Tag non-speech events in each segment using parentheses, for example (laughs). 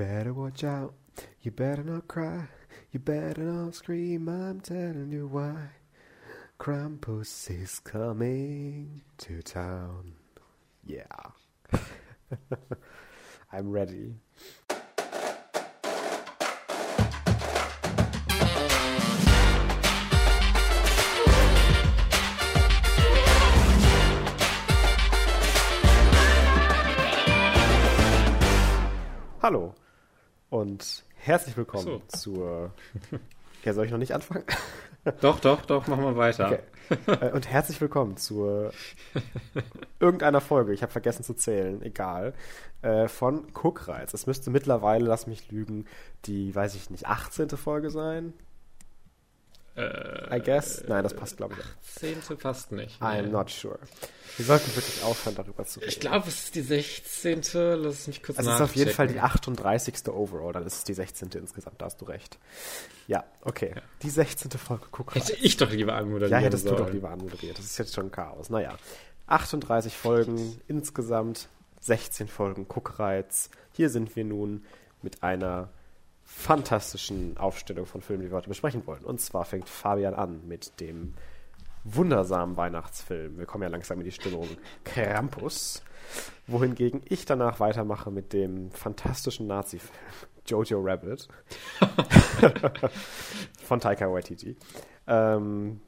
better watch out. You better not cry. You better not scream. I'm telling you why. Krampus is coming to town. Yeah. (laughs) I'm ready. Hallo und herzlich willkommen so. zur. (laughs) Ja, soll ich noch nicht anfangen? (laughs) Doch, doch, doch, machen wir weiter. Okay. Äh, Und herzlich willkommen zur (laughs) irgendeiner Folge, ich habe vergessen zu zählen, egal, äh, von Cookreiz. Es müsste mittlerweile, lass mich lügen, die, weiß ich nicht, 18. Folge sein. Äh, I guess. Nein, das passt, glaube ich. Zehnte passt nicht. I'm nee. not sure. Wir sollten wirklich aufhören, darüber zu reden. Ich glaube, es ist die 16. Lass mich kurz Es ist auf jeden Fall die nachchecken. 38. Overall, dann ist es die 16. insgesamt, da hast du recht. Ja, okay. Die 16. Folge Cookreiz. Hätte ich doch lieber anmoderieren Ja, hättest du sollen. doch lieber anmoderiert. Das ist jetzt schon Chaos. Naja, 38 Folgen insgesamt, 16 Folgen Guckreiz. Hier sind wir nun mit einer fantastischen Aufstellung von Filmen, die wir heute besprechen wollen. Und zwar fängt Fabian an mit dem wundersamen Weihnachtsfilm. Wir kommen ja langsam in die Stimmung Krampus. Wohingegen ich danach weitermache mit dem fantastischen Nazi-Film (laughs) Jojo Rabbit (laughs) von Taika Waititi. Ähm,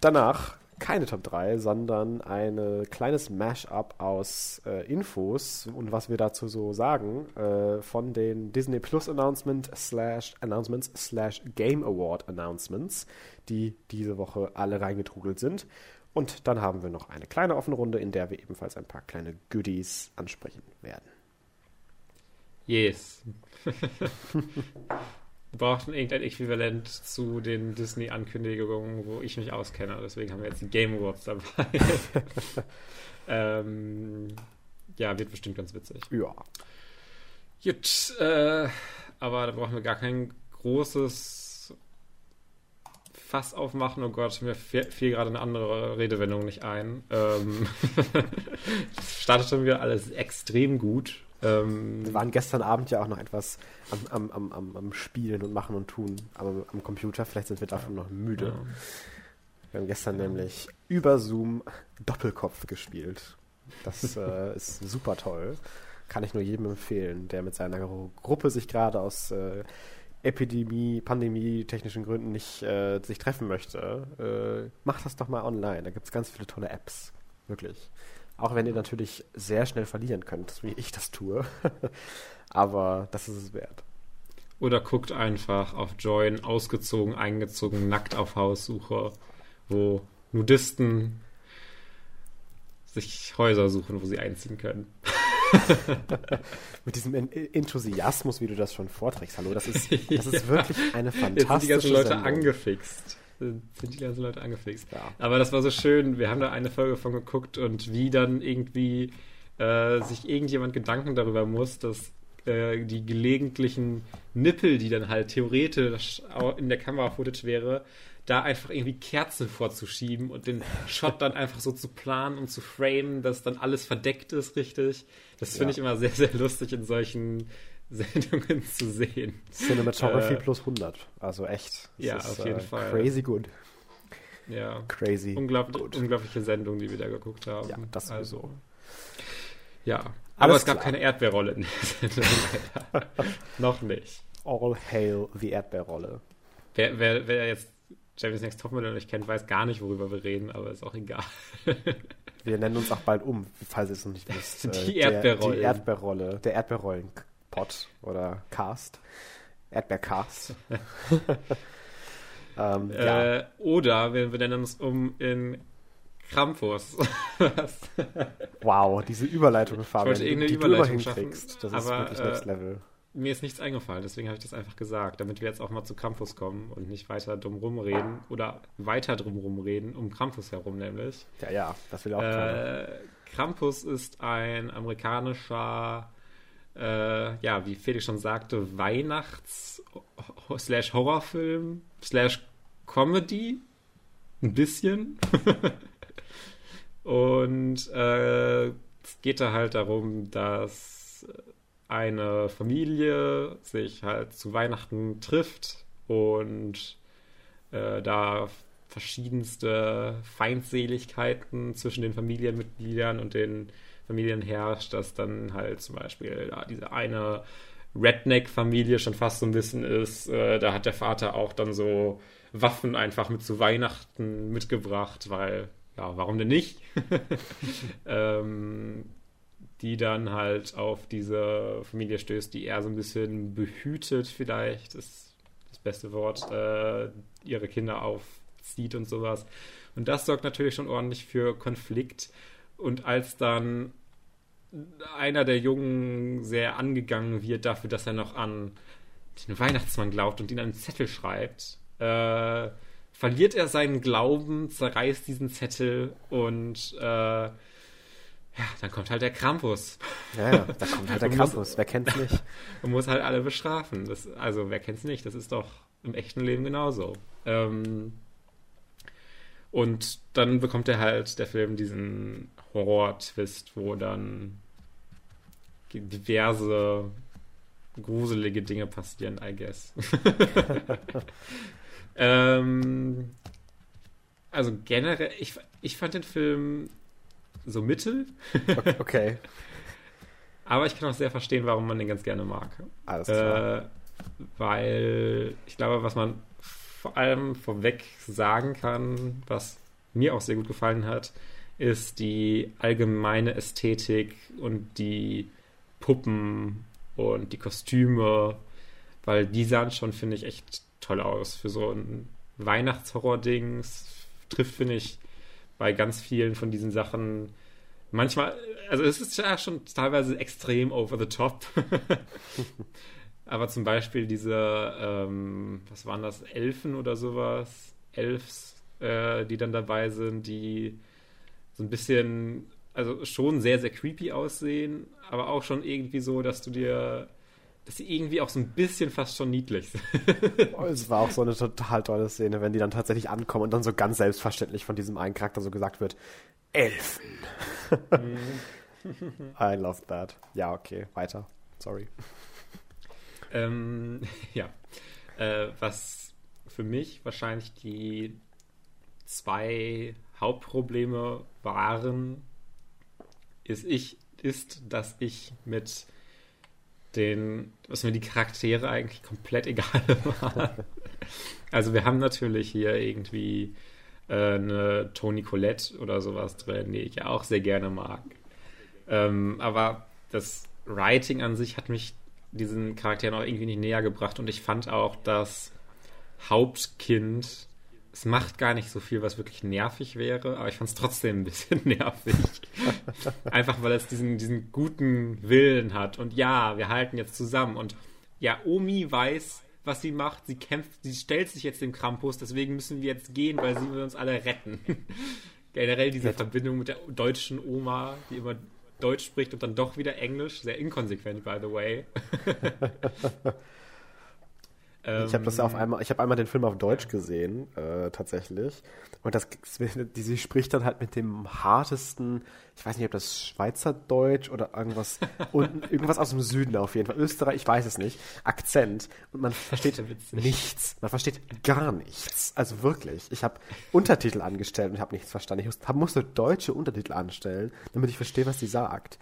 danach keine Top 3, sondern ein kleines Mash-up aus äh, Infos und was wir dazu so sagen äh, von den Disney Plus Announcement slash Announcements slash Game Award Announcements, die diese Woche alle reingetrudelt sind. Und dann haben wir noch eine kleine offene Runde, in der wir ebenfalls ein paar kleine Goodies ansprechen werden. Yes. (laughs) Wir brauchten irgendein Äquivalent zu den Disney-Ankündigungen, wo ich mich auskenne. Deswegen haben wir jetzt die Game Awards dabei. (laughs) ähm, ja, wird bestimmt ganz witzig. Ja. Gut, äh, aber da brauchen wir gar kein großes Fass aufmachen. Oh Gott, mir fiel, gerade eine andere Redewendung nicht ein. Ähm, (laughs) das startete mir alles extrem gut. Ähm, Wir waren gestern Abend ja auch noch etwas am, am, am, am, Spielen und Machen und Tun am, am Computer. Vielleicht sind wir davon noch müde. ja. Wir haben gestern nämlich über Zoom Doppelkopf gespielt. Das äh, (laughs) ist super toll. Kann ich nur jedem empfehlen, der mit seiner Gru- Gruppe sich gerade aus äh, Epidemie, Pandemie, technischen Gründen nicht äh, sich treffen möchte. Äh, macht das doch mal online. Da gibt es ganz viele tolle Apps. Wirklich. Auch wenn ihr natürlich sehr schnell verlieren könnt, wie ich das tue. (laughs) Aber das ist es wert. Oder guckt einfach auf Join, ausgezogen, eingezogen, nackt auf Haussuche, wo Nudisten sich Häuser suchen, wo sie einziehen können. (laughs) Mit diesem En- Enthusiasmus, wie du das schon vorträgst. Hallo, das ist, (laughs) das ist wirklich eine Jetzt sind fantastische die ganzen Leute Sendung. angefixt. Sind die ganzen Leute angefixt. Ja. Aber das war so schön. Wir haben da eine Folge von geguckt und wie dann irgendwie äh, sich irgendjemand Gedanken darüber muss, dass äh, die gelegentlichen Nippel, die dann halt theoretisch in der Kamera-Footage wäre, da einfach irgendwie Kerzen vorzuschieben und den Shot dann einfach so zu planen und zu framen, dass dann alles verdeckt ist, richtig. Das finde Ja. ich immer sehr, sehr lustig in solchen Sendungen zu sehen. Cinematography Äh, plus 100. Also echt. Es ja, ist, auf jeden äh, Fall. Crazy good. Ja. Crazy Unglaublich, good. unglaubliche Sendung, die wir da geguckt haben. Ja, das sowieso. also, Ja. Aber Alles es gab klar. keine Erdbeerrolle in der Sendung. (laughs) Noch nicht. All hail the Erdbeerrolle. Wer, wer, wer jetzt James Next Topmodel nicht kennt, weiß gar nicht, worüber wir reden, aber ist auch egal. Wir nennen uns auch bald um, falls ihr es noch nicht (laughs) wisst. Äh, Die der- Erdbeerrollen. Die Erdbeerrolle. Der Erdbeerrollen-Pot oder Cast. Erdbeercast. (laughs) ähm, ja. Äh, oder wir, wir nennen uns um in Krampus. Wow, diese Überleitung, Fabian, irgendeine die Überleitung du immer hinkriegst. Das aber, ist wirklich Next äh, Level. Mir ist nichts eingefallen, deswegen habe ich das einfach gesagt, damit wir jetzt auch mal zu Krampus kommen und nicht weiter drum rumreden oder weiter drum rumreden, um Krampus herum nämlich. Ja, ja, das will auch keiner. Äh, Krampus ist ein amerikanischer, äh, ja, wie Felix schon sagte, Weihnachts- slash Horrorfilm slash Comedy. Ein bisschen. (laughs) Und äh, es geht da halt darum, dass eine Familie sich halt zu Weihnachten trifft und äh, da verschiedenste Feindseligkeiten zwischen den Familienmitgliedern und den Familien herrscht, dass dann halt zum Beispiel ja, diese eine Redneck-Familie schon fast so ein bisschen ist. Äh, da hat der Vater auch dann so Waffen einfach mit zu Weihnachten mitgebracht, weil, ja, warum denn nicht? (laughs) ähm, die dann halt auf diese Familie stößt, die eher so ein bisschen behütet vielleicht, ist das beste Wort, äh, ihre Kinder aufzieht und sowas. Und das sorgt natürlich schon ordentlich für Konflikt. Und als dann einer der Jungen sehr angegangen wird dafür, dass er noch an den Weihnachtsmann glaubt und ihn einen Zettel schreibt, äh, verliert er seinen Glauben, zerreißt diesen Zettel und äh, ja, dann kommt halt der Krampus. Ja, ja da kommt halt der (laughs) Krampus. wer kennt's nicht? (laughs) Und muss halt alle bestrafen. Das, also, wer kennt's nicht? Das ist doch im echten Leben genauso. Ähm, und dann bekommt er halt der Film diesen Horror-Twist, wo dann diverse gruselige Dinge passieren, I guess. (laughs) ähm, also generell, ich, ich fand den Film so mittel. okay. (laughs) Aber ich kann auch sehr verstehen, warum man den ganz gerne mag. Alles klar. Äh, weil ich glaube, was man vor allem vorweg sagen kann, was mir auch sehr gut gefallen hat, ist die allgemeine Ästhetik und die Puppen und die Kostüme, weil die sahen schon, finde ich, echt toll aus. Für so ein Weihnachtshorror-Dings trifft, finde ich, bei ganz vielen von diesen Sachen manchmal, also es ist ja schon teilweise extrem over the top. (laughs) Aber zum Beispiel diese, ähm, was waren das, Elfen oder sowas, Elfs, äh, die dann dabei sind, die so ein bisschen, also schon sehr, sehr creepy aussehen, aber auch schon irgendwie so, dass du dir dass sie irgendwie auch so ein bisschen fast schon niedlich sind. (laughs) es war auch so eine total tolle Szene, wenn die dann tatsächlich ankommen und dann so ganz selbstverständlich von diesem einen Charakter so gesagt wird, Elfen. (laughs) I love that. Ja, okay, weiter. Sorry. Ähm, (laughs) ja. Äh, was für mich wahrscheinlich die zwei Hauptprobleme waren, ist ich, ist, dass ich mit den, was mir die Charaktere eigentlich komplett (laughs) egal waren. also wir haben natürlich hier irgendwie äh, eine Toni Colette oder sowas drin, die ich ja auch sehr gerne mag. Ähm, aber das Writing an sich hat mich diesen Charakteren auch irgendwie nicht näher gebracht und ich fand auch das Hauptkind es macht gar nicht so viel, was wirklich nervig wäre, aber ich fand es trotzdem ein bisschen (laughs) nervig. Einfach weil es diesen, diesen guten Willen hat. Und ja, wir halten jetzt zusammen. Und ja, Omi weiß, was sie macht. Sie kämpft, sie stellt sich jetzt dem Krampus, deswegen müssen wir jetzt gehen, weil sie will uns alle retten. (laughs) Generell diese Verbindung mit der deutschen Oma, die immer Deutsch spricht und dann doch wieder Englisch. Sehr inkonsequent, by the way. (laughs) (laughs) ich habe das ja auf ähm, einmal, ich habe einmal den Film auf Deutsch gesehen, äh, tatsächlich. Und das, die, sie spricht dann halt mit dem hartesten, ich weiß nicht, ob das Schweizerdeutsch oder irgendwas, (laughs) und, irgendwas aus dem Süden auf jeden Fall, Österreich, ich weiß es nicht, Akzent. Und man versteht nichts. Man versteht gar nichts. Also wirklich. Ich habe Untertitel angestellt und habe nichts verstanden. Ich musste deutsche Untertitel anstellen, damit ich verstehe, was sie sagt.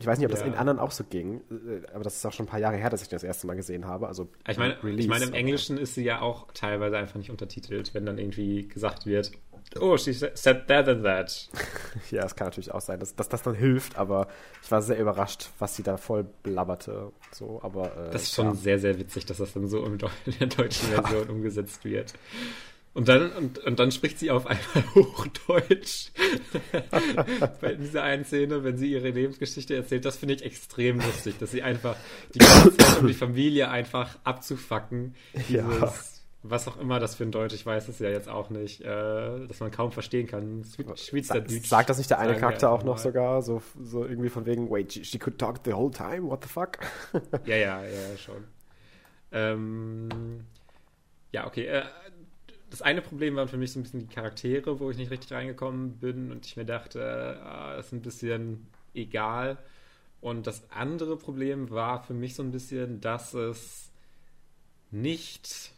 Ich weiß nicht, ob das in anderen auch so ging, äh, aber das ist auch schon ein paar Jahre her, dass ich das erste Mal gesehen habe. Also ich meine, ich meine im Englischen ist sie ja auch teilweise einfach nicht untertitelt, wenn dann irgendwie gesagt wird, oh, she said that and that. (laughs) ja, es kann natürlich auch sein, dass, dass, das dann hilft, aber ich war sehr überrascht, was sie da voll blabberte. So, aber, äh, das ist schon ja. sehr, sehr witzig, dass das dann so (laughs) in der deutschen Version ja. umgesetzt wird. Und dann, und, und dann spricht sie auf einmal (laughs) Hochdeutsch. (laughs) in dieser einen Szene, wenn sie ihre Lebensgeschichte erzählt, das finde ich extrem lustig, dass sie einfach die ganze Zeit, um die Familie einfach abzufacken, dieses, ja. was auch immer das für ein Deutsch, ich weiß es ja jetzt auch nicht, äh, dass man kaum verstehen kann. Schweizerdeutsch. Sagt das nicht der eine Charakter auch noch sogar, so, so irgendwie von wegen, wait, she, she could talk the whole time, what the fuck? ja, ja, ja, schon. Ähm, ja, okay, äh, das eine Problem waren für mich so ein bisschen die Charaktere, wo ich nicht richtig reingekommen bin und ich mir dachte, ah, ist ein bisschen egal. Und das andere Problem war für mich so ein bisschen, dass es nicht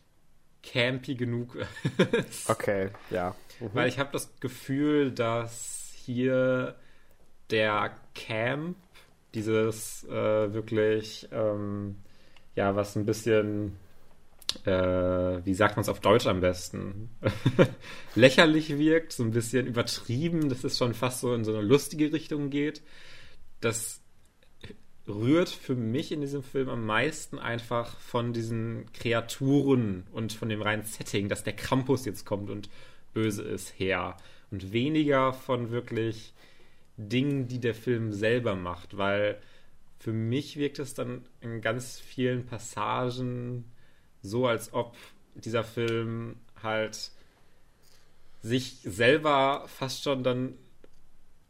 campy genug (laughs) ist. Okay, ja. Mhm. Weil ich habe das Gefühl, dass hier der Camp, dieses äh, wirklich, ähm, ja, was ein bisschen, äh, wie sagt man es auf Deutsch am besten, (laughs) lächerlich wirkt, so ein bisschen übertrieben, dass es schon fast so in so eine lustige Richtung geht. Das rührt für mich in diesem Film am meisten einfach von diesen Kreaturen und von dem reinen Setting, dass der Krampus jetzt kommt und böse ist, her. Und weniger von wirklich Dingen, die der Film selber macht, weil für mich wirkt es dann in ganz vielen Passagen so, als ob dieser Film halt sich selber fast schon dann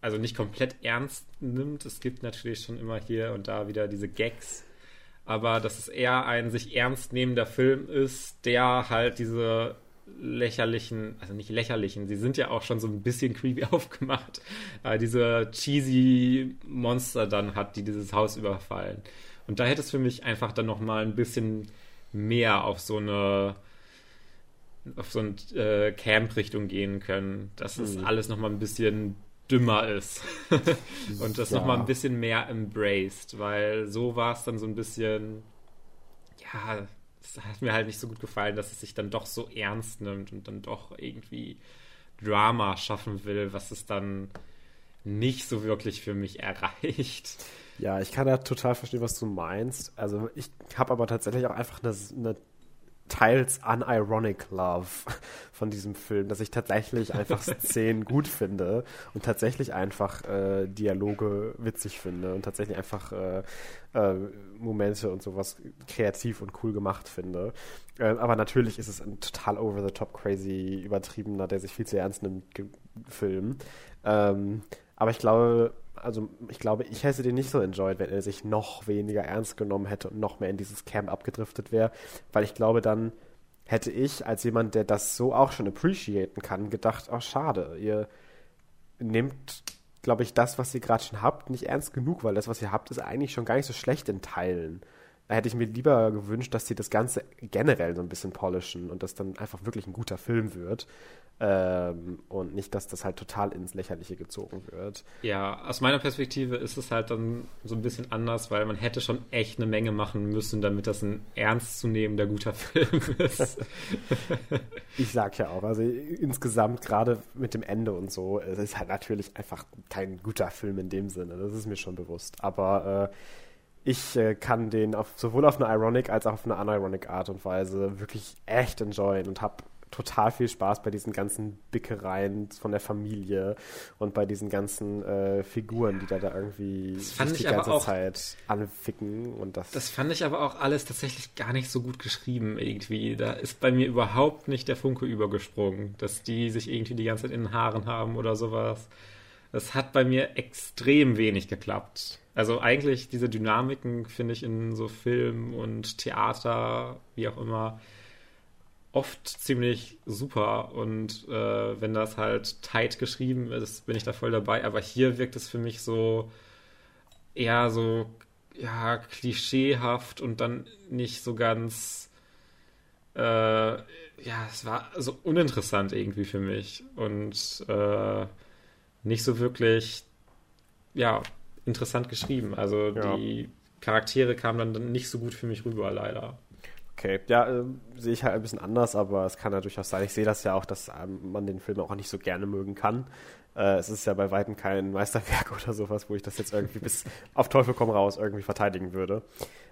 also nicht komplett ernst nimmt. Es gibt natürlich schon immer hier und da wieder diese Gags, aber dass es eher ein sich ernst nehmender Film ist, der halt diese lächerlichen, also nicht lächerlichen, sie sind ja auch schon so ein bisschen creepy (laughs) aufgemacht, äh, diese cheesy Monster dann hat, die dieses Haus überfallen. Und da hätte es für mich einfach dann nochmal ein bisschen mehr auf so eine auf so eine äh, Camp-Richtung gehen können. Das ist mhm. alles nochmal ein bisschen dümmer ist. (laughs) und das ja. nochmal ein bisschen mehr embraced, weil so war es dann so ein bisschen, ja, es hat mir halt nicht so gut gefallen, dass es sich dann doch so ernst nimmt und dann doch irgendwie Drama schaffen will, was es dann nicht so wirklich für mich (laughs) erreicht. Ja, ich kann da total verstehen, was du meinst. Also ich habe aber tatsächlich auch einfach eine, eine teils unironic Love (laughs) von diesem Film, dass ich tatsächlich einfach (laughs) Szenen gut finde und tatsächlich einfach äh, Dialoge witzig finde und tatsächlich einfach äh, äh, Momente und sowas kreativ und cool gemacht finde. Ähm, aber natürlich ist es ein total over the top crazy übertriebener, der sich viel zu ernst nimmt, Film. Ähm, aber ich glaube, also ich glaube, ich hätte den nicht so enjoyed, wenn er sich noch weniger ernst genommen hätte und noch mehr in dieses Camp abgedriftet wäre, weil ich glaube, dann hätte ich als jemand, der das so auch schon appreciaten kann, gedacht, oh schade, ihr nehmt, glaube ich, das, was ihr gerade schon habt, nicht ernst genug, weil das, was ihr habt, ist eigentlich schon gar nicht so schlecht in Teilen. Da hätte ich mir lieber gewünscht, dass sie das Ganze generell so ein bisschen polischen und das dann einfach wirklich ein guter Film wird, ähm, und nicht, dass das halt total ins Lächerliche gezogen wird. Ja, aus meiner Perspektive ist es halt dann so ein bisschen anders, weil man hätte schon echt eine Menge machen müssen, damit das ein ernstzunehmender guter (laughs) Film ist. ich sag ja auch, also insgesamt gerade mit dem Ende und so, es ist halt natürlich einfach kein guter Film in dem Sinne, das ist mir schon bewusst. Aber äh, ich äh, kann den auf, sowohl auf eine ironic als auch auf eine unironic Art und Weise wirklich echt enjoyen und habe total viel Spaß bei diesen ganzen Bickereien von der Familie und bei diesen ganzen äh, Figuren, die da, da irgendwie die ganze auch, Zeit anficken. Und das, das fand ich aber auch alles tatsächlich gar nicht so gut geschrieben irgendwie. Da ist bei mir überhaupt nicht der Funke übergesprungen, dass die sich irgendwie die ganze Zeit in den Haaren haben oder sowas. Das hat bei mir extrem wenig geklappt. Also eigentlich diese Dynamiken finde ich in so Film und Theater, wie auch immer, oft ziemlich super und äh, wenn das halt tight geschrieben ist, bin ich da voll dabei. Aber hier wirkt es für mich so eher so ja klischeehaft und dann nicht so ganz äh, ja, es war so uninteressant irgendwie für mich und äh, nicht so wirklich ja interessant geschrieben. Also ja. die Charaktere kamen dann nicht so gut für mich rüber, leider. Okay, ja, äh, sehe ich halt ein bisschen anders, aber es kann ja durchaus sein. Ich sehe das ja auch, dass ähm, man den Film auch nicht so gerne mögen kann. Äh, es ist ja bei Weitem kein Meisterwerk (laughs) oder sowas, wo ich das jetzt irgendwie bis (laughs) auf Teufel komm raus irgendwie verteidigen würde.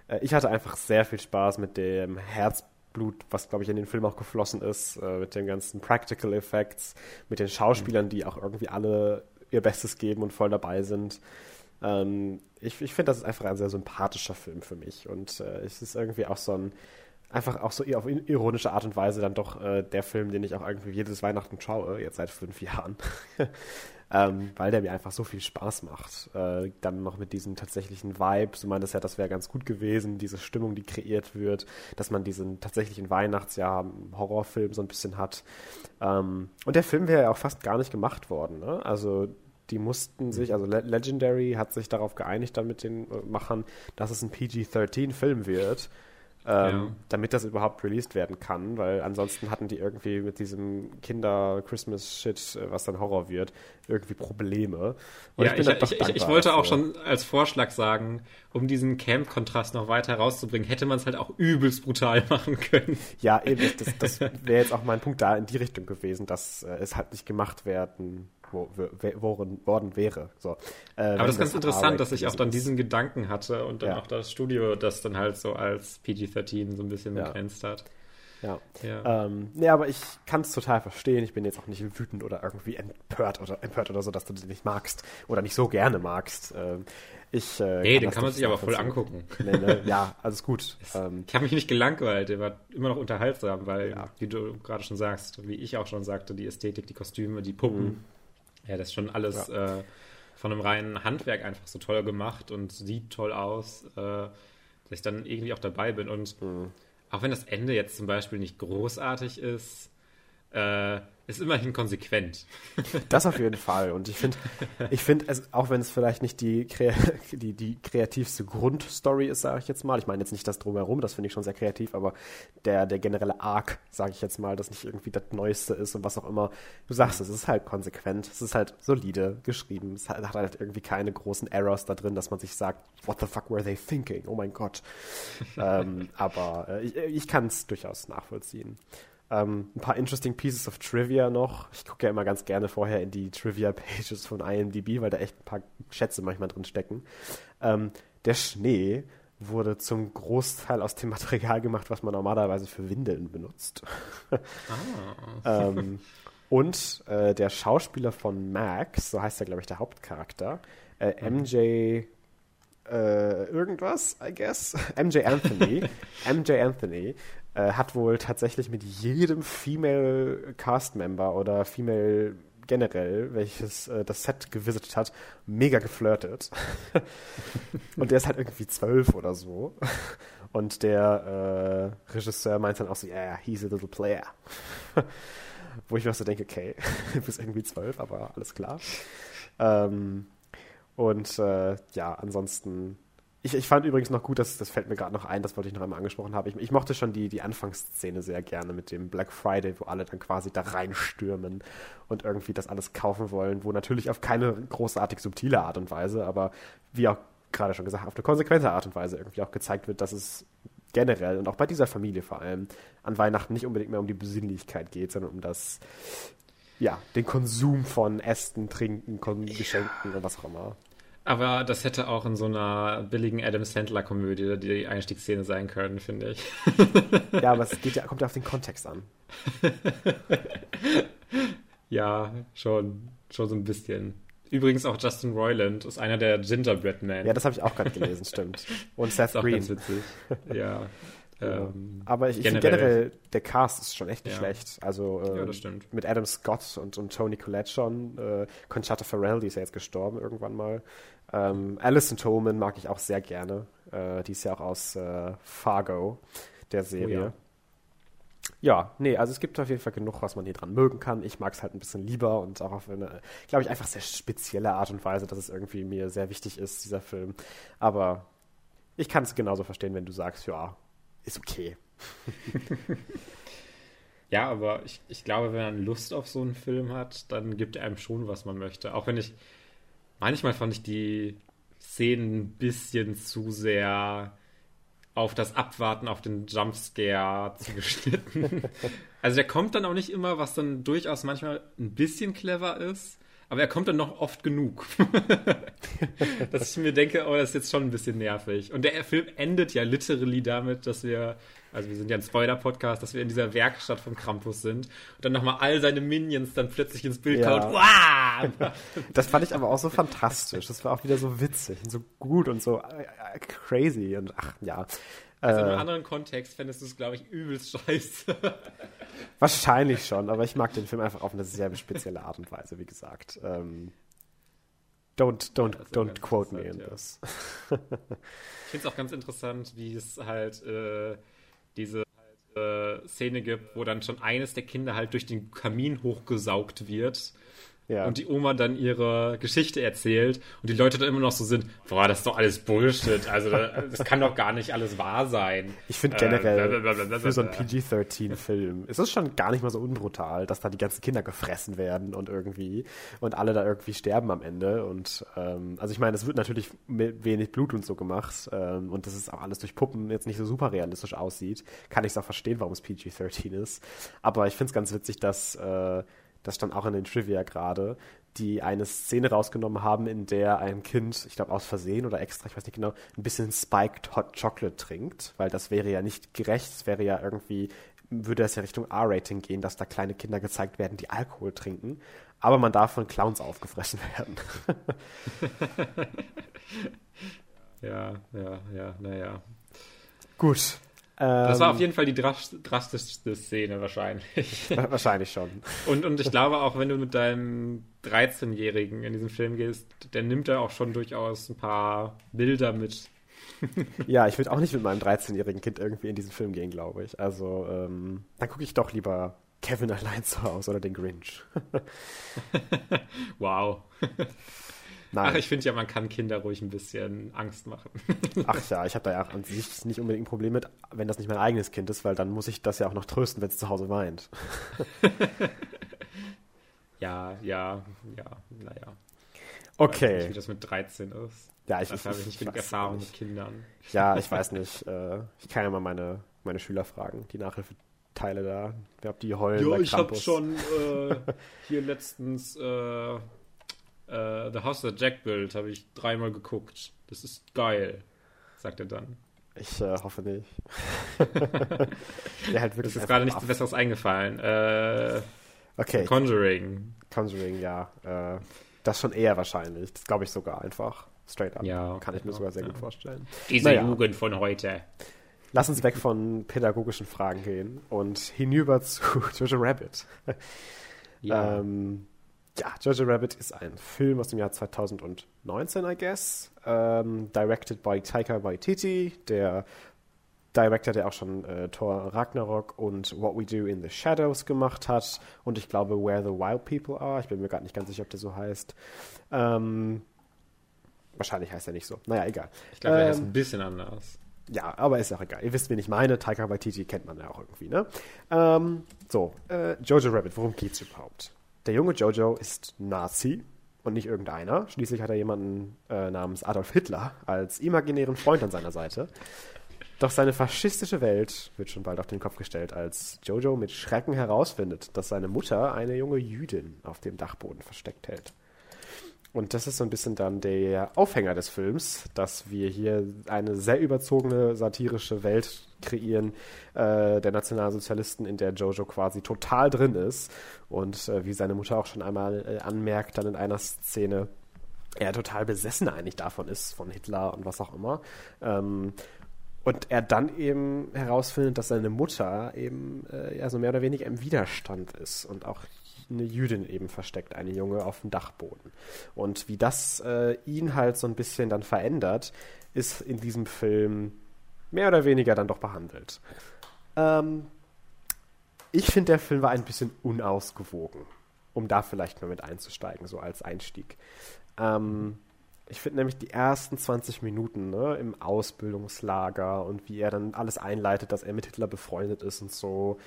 Äh, ich hatte einfach sehr viel Spaß mit dem Herzblut, was glaube ich in den Film auch geflossen ist, äh, mit den ganzen Practical Effects, mit den Schauspielern, die auch irgendwie alle ihr Bestes geben und voll dabei sind. Ähm, ich ich finde, das ist einfach ein sehr sympathischer Film für mich und äh, es ist irgendwie auch so ein einfach auch so auf ironische Art und Weise dann doch äh, der Film, den ich auch irgendwie jedes Weihnachten schaue, jetzt seit fünf (laughs) Jahren. ähm, weil der mir einfach so viel Spaß macht. Äh, dann noch mit diesem tatsächlichen Vibe, so meint es ja, das wäre ganz gut gewesen, diese Stimmung, die kreiert wird, dass man diesen tatsächlichen Weihnachtsjahr Horrorfilm so ein bisschen hat. Ähm, und der Film wäre ja auch fast gar nicht gemacht worden. Ne? Also Die mussten sich, also Le Legendary hat sich darauf geeinigt dann mit den äh, Machern, dass es ein PG-13-Film wird ähm, ja. damit das überhaupt released werden kann, weil ansonsten hatten die irgendwie mit diesem Kinder-Christmas-Shit, äh, was dann Horror wird, irgendwie Probleme. Und ja, ich, ich, ich, ich, wollte auch schon als Vorschlag sagen, um diesen Camp-Kontrast noch weiter herauszubringen, hätte man es halt auch übelst brutal (laughs) machen können. Ja, eben, das, das wäre jetzt auch mein Punkt da in die Richtung gewesen, dass äh, es halt nicht gemacht werden worden wäre. So, äh, Aber das ist ganz interessant, dass ich auch dann diesen Gedanken hatte und dann ja. auch das Studio das dann halt so als PG-13 so ein bisschen ja. begrenzt hat. Ja. Ja. Ähm, nee, aber ich kann es total verstehen. Ich bin jetzt auch nicht wütend oder irgendwie empört oder empört oder so, dass du den nicht magst oder nicht so gerne magst. Ähm, ich, äh, nee, den kann man sich aber voll angucken. Nee, ne, ja, alles gut. (laughs) ähm, ich habe mich nicht gelangweilt, der war immer noch unterhaltsam, weil, ja. wie du gerade schon sagst, wie ich auch schon sagte, die Ästhetik, die Kostüme, die Puppen, mhm. Ja, das ist schon alles ja. äh, von einem reinen Handwerk einfach so toll gemacht und sieht toll aus, äh, dass ich dann irgendwie auch dabei bin. Und mhm. auch wenn das Ende jetzt zum Beispiel nicht großartig ist, äh, ist immerhin konsequent. (laughs) Das auf jeden Fall. Und ich finde, ich finde es, auch wenn es vielleicht nicht die, die, die kreativste Grundstory ist, sage ich jetzt mal. Ich meine jetzt nicht das drumherum, das finde ich schon sehr kreativ, aber der, der generelle Arc, sage ich jetzt mal, das nicht irgendwie das Neueste ist und was auch immer. Du sagst es, es ist halt konsequent, es ist halt solide geschrieben. Es hat halt irgendwie keine großen Errors da drin, dass man sich sagt, what the fuck were they thinking? Oh mein Gott. (laughs) ähm, aber äh, ich, ich kann es durchaus nachvollziehen. Ähm, ein paar interesting pieces of Trivia noch. Ich gucke ja immer ganz gerne vorher in die Trivia-Pages von IMDb, weil da echt ein paar Schätze manchmal drin stecken. Ähm, der Schnee wurde zum Großteil aus dem Material gemacht, was man normalerweise für Windeln benutzt. Ah. (laughs) ähm, und äh, der Schauspieler von Max, so heißt er, glaube ich, der Hauptcharakter, äh, MJ äh, irgendwas, I guess, (laughs) MJ Anthony, MJ Anthony äh, hat wohl tatsächlich mit jedem Female Cast Member oder Female generell, welches äh, das Set gewisitet hat, mega geflirtet. (laughs) und der ist halt irgendwie zwölf oder so. Und der äh, Regisseur meint dann auch so, yeah, he's a little player. (laughs) Wo ich mir so denke, okay, (laughs) du bist irgendwie zwölf, aber alles klar. Ähm, und äh, ja, ansonsten ich, ich fand übrigens noch gut, dass das fällt mir gerade noch ein, das wollte ich noch einmal angesprochen haben. Ich, ich, mochte schon die, die Anfangsszene sehr gerne mit dem Black Friday, wo alle dann quasi da reinstürmen und irgendwie das alles kaufen wollen, wo natürlich auf keine großartig subtile Art und Weise, aber wie auch gerade schon gesagt, auf eine konsequente Art und Weise irgendwie auch gezeigt wird, dass es generell und auch bei dieser Familie vor allem an Weihnachten nicht unbedingt mehr um die Besinnlichkeit geht, sondern um das, ja, den Konsum von Ästen, Trinken, Geschenken und was auch immer. Aber das hätte auch in so einer billigen Adam Sandler-Komödie die Einstiegsszene sein können, finde ich. ja, aber es geht kommt ja auf den Kontext an. (laughs) ja, schon, schon so ein bisschen. Übrigens auch Justin Roiland ist einer der Gingerbread Men. Ja, das habe ich auch gerade gelesen, stimmt. Und (laughs) Seth ist Green. Auch ganz witzig. Ja. (laughs) Ähm, aber ich, ich finde generell, der Cast ist schon echt nicht ja. schlecht. Also ähm, ja, mit Adam Scott und, und Tony Collette schon. Äh, Conchata Farrell, die ist ja jetzt gestorben irgendwann mal. Ähm, Alison Tolman mag ich auch sehr gerne. Äh, die ist ja auch aus äh, Fargo, der Serie. Oh, ja. Ja, nee, also es gibt auf jeden Fall genug, was man hier dran mögen kann. Ich mag es halt ein bisschen lieber und auch auf eine, glaube ich, einfach sehr spezielle Art und Weise, dass es irgendwie mir sehr wichtig ist, dieser Film. Aber ich kann es genauso verstehen, wenn du sagst, ja, ist okay. (laughs) ja, aber ich, ich glaube, wenn man Lust auf so einen Film hat, dann gibt er einem schon, was man möchte. Auch wenn ich, manchmal fand ich die Szenen ein bisschen zu sehr auf das Abwarten auf den Jumpscare zugeschnitten. (laughs) also der kommt dann auch nicht immer, was dann durchaus manchmal ein bisschen clever ist aber er kommt dann noch oft genug. (laughs) dass ich mir denke, oh, das ist jetzt schon ein bisschen nervig. Und der Film endet ja literally damit, dass wir, also wir sind ja ein Spoiler-Podcast, dass wir in dieser Werkstatt von Krampus sind und dann nochmal all seine Minions dann plötzlich ins Bild ja. kaut. Wow! das fand ich aber auch so fantastisch. Das war auch wieder so witzig und so gut und so äh, crazy und ach ja. Also in einem äh, anderen Kontext fändest du es, glaube ich, übelst scheiße. (laughs) Wahrscheinlich schon, aber ich mag den Film einfach auf eine sehr spezielle Art und Weise, wie gesagt. Ähm, don't don't, ja, don't quote me in ja. this. (laughs) (laughs) ich finde es auch ganz interessant, wie es halt äh, diese halt, äh, Szene gibt, wo dann schon eines der Kinder halt durch den Kamin hochgesaugt wird ja. und die Oma dann ihre Geschichte erzählt und die Leute dann immer noch so sind, boah, das ist doch alles Bullshit, also das kann doch gar nicht alles wahr sein. Ich finde generell äh, für so einen PG-13-Film ist es schon gar nicht mal so unbrutal, dass da die ganzen Kinder gefressen werden und irgendwie und alle da irgendwie sterben am Ende und ähm, also ich meine, es wird natürlich mit wenig Blut und so gemacht ähm, und das ist auch alles durch Puppen jetzt nicht so super realistisch aussieht, kann ich es auch verstehen, warum es PG-13 ist, aber ich finde es ganz witzig, dass äh, das stand auch in den Trivia gerade, die eine Szene rausgenommen haben, in der ein Kind, ich glaube aus Versehen oder extra, ich weiß nicht genau, ein bisschen Spiked Hot Chocolate trinkt, weil das wäre ja nicht gerecht, es wäre ja irgendwie, würde es ja Richtung R-Rating gehen, dass da kleine Kinder gezeigt werden, die Alkohol trinken, aber man darf von Clowns aufgefressen werden. (laughs) ja, ja, ja, naja. Gut, das war auf ähm, jeden Fall die drastischste Szene wahrscheinlich. (laughs) Wahrscheinlich schon. Und, und ich glaube auch, wenn du mit deinem 13-Jährigen in diesen Film gehst, der nimmt da auch schon durchaus ein paar Bilder mit. (laughs) ja, ich würde auch nicht mit meinem 13-jährigen Kind irgendwie in diesen Film gehen, glaube ich. Also, ähm, dann gucke ich doch lieber Kevin allein zu Hause oder den Grinch. (laughs) wow. Nein. Ach, ich finde ja, man kann Kinder ruhig ein bisschen Angst machen. (laughs) Ach ja, ich habe da ja an sich nicht unbedingt ein Problem mit, wenn das nicht mein eigenes Kind ist, weil dann muss ich das ja auch noch trösten, wenn es zu Hause weint. (laughs) ja, ja, ja, naja. Okay. Nicht, wie das mit 13 ist. Ja, ich, ich (laughs) habe nicht genug Erfahrung nicht. mit Kindern. Ja, ich weiß nicht. Äh, ich kann ja mal meine, meine Schüler fragen, die Nachhilfeteile da, ob die heulen. Ja, ich habe schon äh, hier letztens äh, Uh, The House That Jack Built habe ich dreimal geguckt. Das ist geil, sagt er dann. Ich äh, hoffe nicht. (laughs) ja, halt wirklich. Es ist gerade nichts Besseres eingefallen. Äh, okay. Conjuring. Conjuring, ja. Äh, das schon eher wahrscheinlich. Das glaube ich sogar einfach. Straight up. Ja. Kann ich mir sogar sehr ja. gut vorstellen. Diese naja. Jugend von heute. Lass uns weg von pädagogischen Fragen gehen und hinüber zu (laughs) Jojo Rabbit. Ja. Ähm, ja, Jojo Rabbit ist ein Film aus dem Jahr 2019, I guess. Ähm, directed by Taika Waititi, der Director, der auch schon äh, Thor Ragnarok und What We Do in the Shadows gemacht hat. Und ich glaube, Where the Wild People Are. Ich bin mir gerade nicht ganz sicher, ob der so heißt. Ähm, wahrscheinlich heißt er nicht so. Naja, egal. Ich glaube, er ähm, ist ein bisschen anders. Ja, aber ist auch egal. Ihr wisst, wen ich meine. Taika Waititi kennt man ja auch irgendwie, ne? Ähm, so, äh, Jojo Rabbit, worum geht's überhaupt? Der junge Jojo ist Nazi und nicht irgendeiner. Schließlich hat er jemanden äh, namens Adolf Hitler als imaginären Freund an seiner Seite. Doch seine faschistische Welt wird schon bald auf den Kopf gestellt, als Jojo mit Schrecken herausfindet, dass seine Mutter eine junge Jüdin auf dem Dachboden versteckt hält. Und das ist so ein bisschen dann der Aufhänger des Films, dass wir hier eine sehr überzogene satirische Welt kreieren äh, der Nationalsozialisten, in der Jojo quasi total drin ist. Und äh, wie seine Mutter auch schon einmal äh, anmerkt, dann in einer Szene, er total besessen eigentlich davon ist, von Hitler und was auch immer. Ähm, und er dann eben herausfindet, dass seine Mutter eben äh, ja, so mehr oder weniger im Widerstand ist und auch eine Jüdin eben versteckt, eine Junge auf dem Dachboden. Und wie das äh, ihn halt so ein bisschen dann verändert, ist in diesem Film mehr oder weniger dann doch behandelt. Ähm, ich finde, der Film war ein bisschen unausgewogen, um da vielleicht mal mit einzusteigen, so als Einstieg. Ähm, ich finde nämlich die ersten 20 Minuten ne, im Ausbildungslager und wie er dann alles einleitet, dass er mit Hitler befreundet ist und so,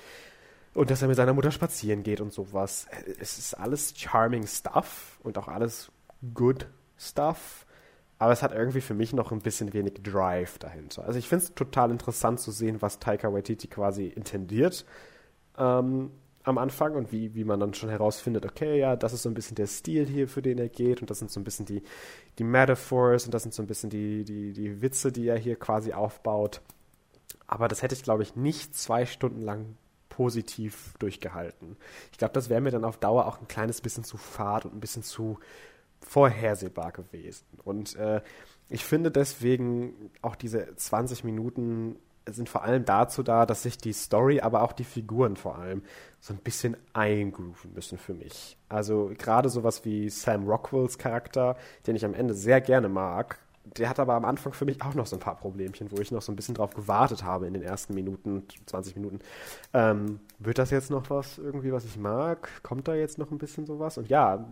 und dass er mit seiner Mutter spazieren geht und sowas. Es ist alles charming Stuff und auch alles good Stuff. Aber es hat irgendwie für mich noch ein bisschen wenig Drive dahinter. Also ich finde es total interessant zu sehen, was Taika Waititi quasi intendiert ähm, am Anfang und wie, wie man dann schon herausfindet, okay, ja, das ist so ein bisschen der Stil hier, für den er geht und das sind so ein bisschen die, die Metaphors und das sind so ein bisschen die, die, die Witze, die er hier quasi aufbaut. Aber das hätte ich, glaube ich, nicht zwei Stunden lang positiv durchgehalten. Ich glaube, das wäre mir dann auf Dauer auch ein kleines bisschen zu fad und ein bisschen zu vorhersehbar gewesen. Und äh, ich finde deswegen auch diese 20 Minuten sind vor allem dazu da, dass sich die Story, aber auch die Figuren vor allem so ein bisschen eingrooven müssen für mich. Also gerade sowas wie Sam Rockwells Charakter, den ich am Ende sehr gerne mag, der hat aber am Anfang für mich auch noch so ein paar Problemchen, wo ich noch so ein bisschen drauf gewartet habe in den ersten Minuten, 20 Minuten. Ähm, wird das jetzt noch was irgendwie, was ich mag? Kommt da jetzt noch ein bisschen sowas? Und ja,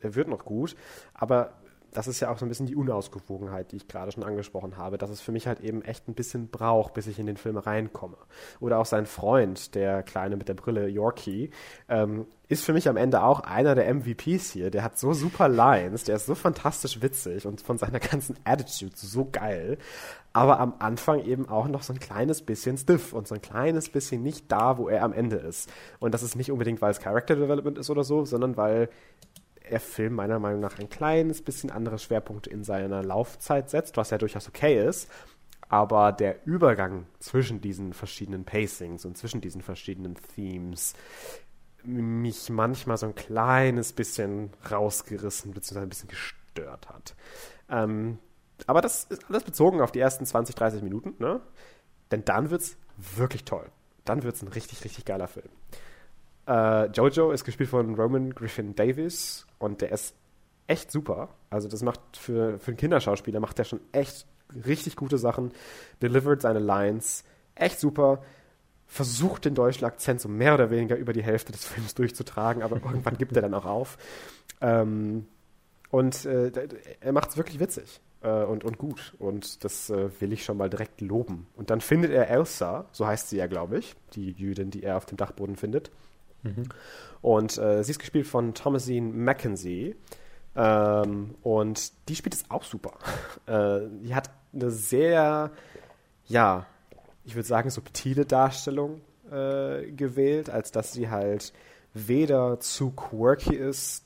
er wird noch gut, aber das ist ja auch so ein bisschen die Unausgewogenheit, die ich gerade schon angesprochen habe, dass es für mich halt eben echt ein bisschen braucht, bis ich in den Film reinkomme. Oder auch sein Freund, der Kleine mit der Brille, Yorkie, ähm, ist für mich am Ende auch einer der MVPs hier. Der hat so super Lines, der ist so fantastisch witzig und von seiner ganzen Attitude so geil. Aber am Anfang eben auch noch so ein kleines bisschen stiff und so ein kleines bisschen nicht da, wo er am Ende ist. Und das ist nicht unbedingt, weil es Character Development ist oder so, sondern weil der Film meiner Meinung nach ein kleines bisschen andere Schwerpunkte in seiner Laufzeit setzt, was ja durchaus okay ist. Aber der Übergang zwischen diesen verschiedenen Pacings und zwischen diesen verschiedenen Themes mich manchmal so ein kleines bisschen rausgerissen bzw. ein bisschen gestört hat. Ähm, aber das ist alles bezogen auf die ersten 20, 30 Minuten, ne? Denn dann wird's wirklich toll. Dann wird's ein richtig, richtig geiler Film. Äh, Jojo ist gespielt von Roman Griffin Davis und der ist echt super. Also das macht für, für einen Kinderschauspieler macht der schon echt richtig gute Sachen, delivered seine Lines, echt super, versucht den deutschen Akzent so mehr oder weniger über die Hälfte des (laughs) Films durchzutragen, aber irgendwann gibt er dann auch auf. Ähm, und äh, er macht es wirklich witzig äh, und, und gut. Und das äh, will ich schon mal direkt loben. Und dann findet er Elsa, so heißt sie ja, glaube ich, die Jüdin, die er auf dem Dachboden findet. Und äh, sie ist gespielt von Thomasine Mackenzie. Ähm, und die spielt es auch super. (laughs) Äh, die hat eine sehr, ja, ich würde sagen, subtile Darstellung äh, gewählt, als dass sie halt weder zu quirky ist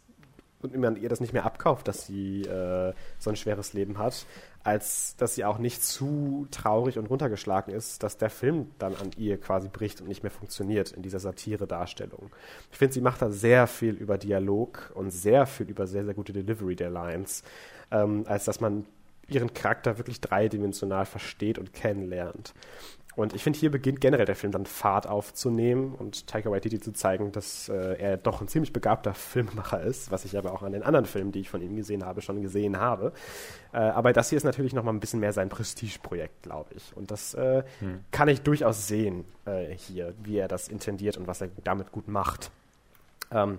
und man ihr das nicht mehr abkauft, dass sie äh, so ein schweres Leben hat, als dass sie auch nicht zu traurig und runtergeschlagen ist, dass der Film dann an ihr quasi bricht und nicht mehr funktioniert in dieser Satire-Darstellung. Ich finde, sie macht da sehr viel über Dialog und sehr viel über sehr, sehr gute Delivery der Lines, ähm, als dass man ihren Charakter wirklich dreidimensional versteht und kennenlernt. Und ich finde, hier beginnt generell der Film dann Fahrt aufzunehmen und Taika Waititi zu zeigen, dass äh, er doch ein ziemlich begabter Filmemacher ist, was ich aber auch an den anderen Filmen, die ich von ihm gesehen habe, schon gesehen habe. Äh, aber das hier ist natürlich noch mal ein bisschen mehr sein Prestigeprojekt, glaube ich. Und das äh, hm. kann ich durchaus sehen äh, hier, wie er das intendiert und was er damit gut macht. Ähm,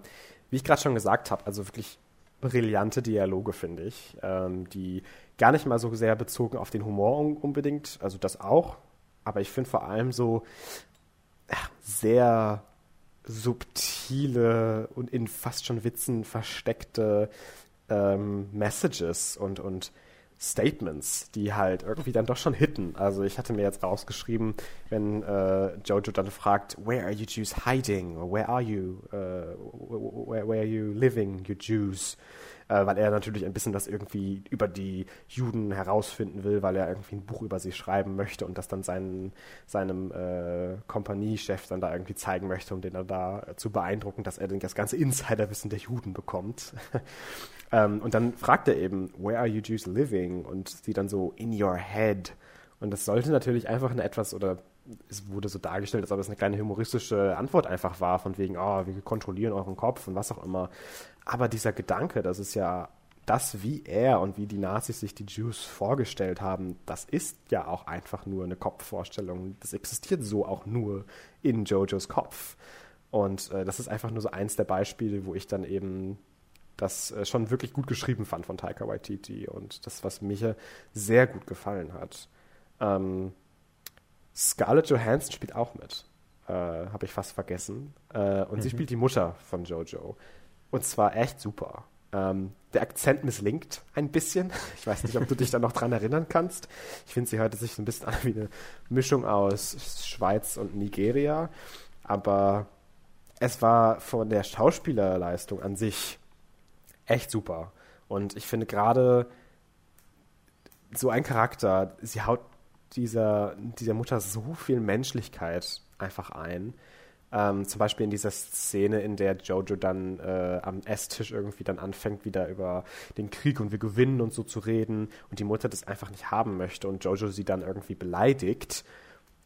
wie ich gerade schon gesagt habe, also wirklich brillante Dialoge, finde ich, ähm, die gar nicht mal so sehr bezogen auf den Humor unbedingt, also das auch, aber ich finde vor allem so ach, sehr subtile und in fast schon Witzen versteckte ähm, Messages und, und Statements, die halt irgendwie dann doch schon hitten. Also ich hatte mir jetzt rausgeschrieben, wenn äh, Jojo dann fragt, where are you Jews hiding? Or where are you? Uh, where, where are you living, you Jews? Äh, weil er natürlich ein bisschen das irgendwie über die Juden herausfinden will, weil er irgendwie ein Buch über sie schreiben möchte und das dann seinen, seinem äh, Kompaniechef dann da irgendwie zeigen möchte, um den dann da zu beeindrucken, dass er dann das ganze Insiderwissen der Juden bekommt. (laughs) ähm, und dann fragt er eben, where are you Jews living? Und sie dann so, in your head. Und das sollte natürlich einfach eine etwas oder es wurde so dargestellt, als ob es eine kleine humoristische Antwort einfach war, von wegen, oh, wir kontrollieren euren Kopf und was auch immer. Aber dieser Gedanke, das ist ja das, wie er und wie die Nazis sich die Jews vorgestellt haben, das ist ja auch einfach nur eine Kopfvorstellung. Das existiert so auch nur in Jojos Kopf. Und äh, das ist einfach nur so eins der Beispiele, wo ich dann eben das äh, schon wirklich gut geschrieben fand von Taika Waititi und das, was mir sehr gut gefallen hat. Ähm, Scarlett Johansson spielt auch mit. Äh, Habe ich fast vergessen. Äh, und mhm. sie spielt die Mutter von Jojo. Und zwar echt super. Ähm, der Akzent misslingt ein bisschen. (laughs) Ich weiß nicht, ob du dich da noch dran erinnern kannst. Ich finde, sie hörte sich so ein bisschen an wie eine Mischung aus Schweiz und Nigeria. Aber es war von der Schauspielerleistung an sich echt super. Und ich finde gerade so ein Charakter, sie haut dieser, dieser Mutter so viel Menschlichkeit einfach ein. Ähm, zum Beispiel in dieser Szene, in der Jojo dann äh, am Esstisch irgendwie dann anfängt, wieder über den Krieg und wir gewinnen und so zu reden und die Mutter das einfach nicht haben möchte und Jojo sie dann irgendwie beleidigt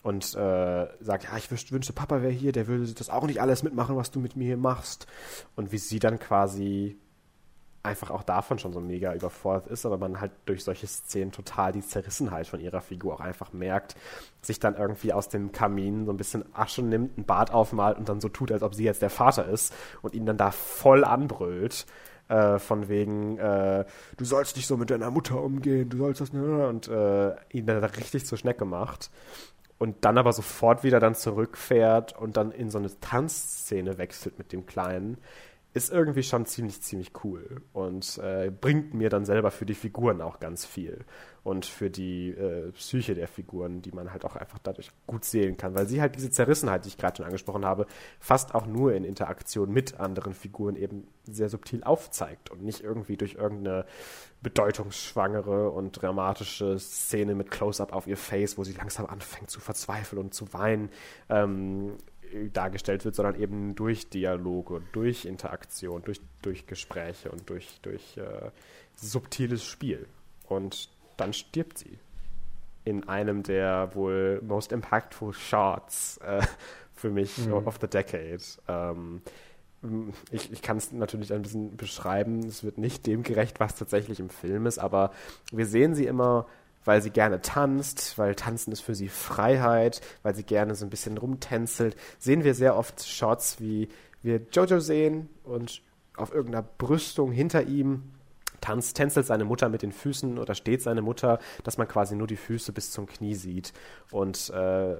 und äh, sagt, ja, ich wünschte, Papa wäre hier, der würde das auch nicht alles mitmachen, was du mit mir hier machst. Und wie sie dann quasi einfach auch davon schon so mega überfordert ist, aber man halt durch solche Szenen total die Zerrissenheit von ihrer Figur auch einfach merkt, sich dann irgendwie aus dem Kamin so ein bisschen Asche nimmt, ein Bart aufmalt und dann so tut, als ob sie jetzt der Vater ist und ihn dann da voll anbrüllt. Äh, von wegen, äh, du sollst nicht so mit deiner Mutter umgehen, du sollst das nicht, und äh, ihn dann richtig zur Schnecke macht und dann aber sofort wieder dann zurückfährt und dann in so eine Tanzszene wechselt mit dem Kleinen, ist irgendwie schon ziemlich, ziemlich cool und äh, bringt mir dann selber für die Figuren auch ganz viel und für die äh, Psyche der Figuren, die man halt auch einfach dadurch gut sehen kann, weil sie halt diese Zerrissenheit, die ich gerade schon angesprochen habe, fast auch nur in Interaktion mit anderen Figuren eben sehr subtil aufzeigt und nicht irgendwie durch irgendeine bedeutungsschwangere und dramatische Szene mit Close-up auf ihr Face, wo sie langsam anfängt zu verzweifeln und zu weinen, ähm, dargestellt wird, sondern eben durch Dialoge, durch Interaktion, durch, durch Gespräche und durch, durch äh, subtiles Spiel. Und dann stirbt sie in einem der wohl most impactful Shots äh, für mich mhm. of the decade. Ähm, ich, ich kann es natürlich ein bisschen beschreiben. Es wird nicht dem gerecht, was tatsächlich im Film ist, aber wir sehen sie immer weil sie gerne tanzt, weil Tanzen ist für sie Freiheit, weil sie gerne so ein bisschen rumtänzelt, sehen wir sehr oft Shots, wie wir Jojo sehen und auf irgendeiner Brüstung hinter ihm tanzt, tänzelt seine Mutter mit den Füßen oder steht seine Mutter, dass man quasi nur die Füße bis zum Knie sieht. Und äh,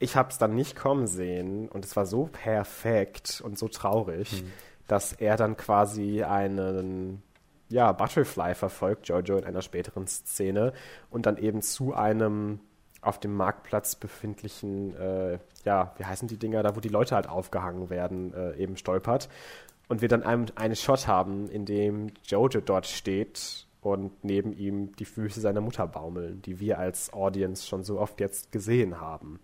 ich habe es dann nicht kommen sehen und es war so perfekt und so traurig, hm. dass er dann quasi einen ja, Butterfly verfolgt, Jojo in einer späteren Szene und dann eben zu einem auf dem Marktplatz befindlichen, äh, ja, wie heißen die Dinger da, wo die Leute halt aufgehangen werden, äh, eben stolpert. Und wir dann einen, einen Shot haben, in dem Jojo dort steht und neben ihm die Füße seiner Mutter baumeln, die wir als Audience schon so oft jetzt gesehen haben.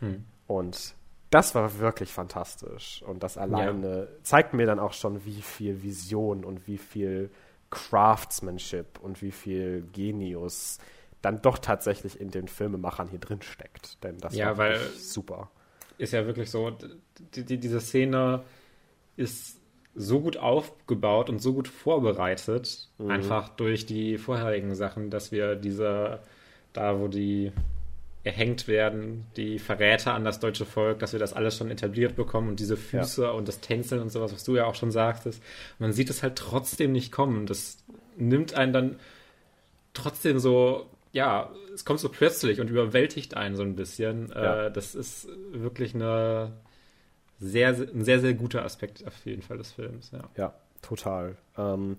Hm. Und das war wirklich fantastisch. Und das alleine ja. zeigt mir dann auch schon, wie viel Vision und wie viel Craftsmanship und wie viel Genius dann doch tatsächlich in den Filmemachern hier drin steckt. Denn das ja, war super. Ist ja wirklich so, die, die, diese Szene ist so gut aufgebaut und so gut vorbereitet, mhm. einfach durch die vorherigen Sachen, dass wir diese, da wo die erhängt werden, die Verräter an das deutsche Volk, dass wir das alles schon etabliert bekommen und diese Füße ja. und das Tänzeln und sowas, was du ja auch schon sagtest. Man sieht es halt trotzdem nicht kommen. Das nimmt einen dann trotzdem so, ja, es kommt so plötzlich und überwältigt einen so ein bisschen. Ja. Äh, das ist wirklich eine sehr, ein sehr, sehr guter Aspekt auf jeden Fall des Films. Ja, ja total. Ähm,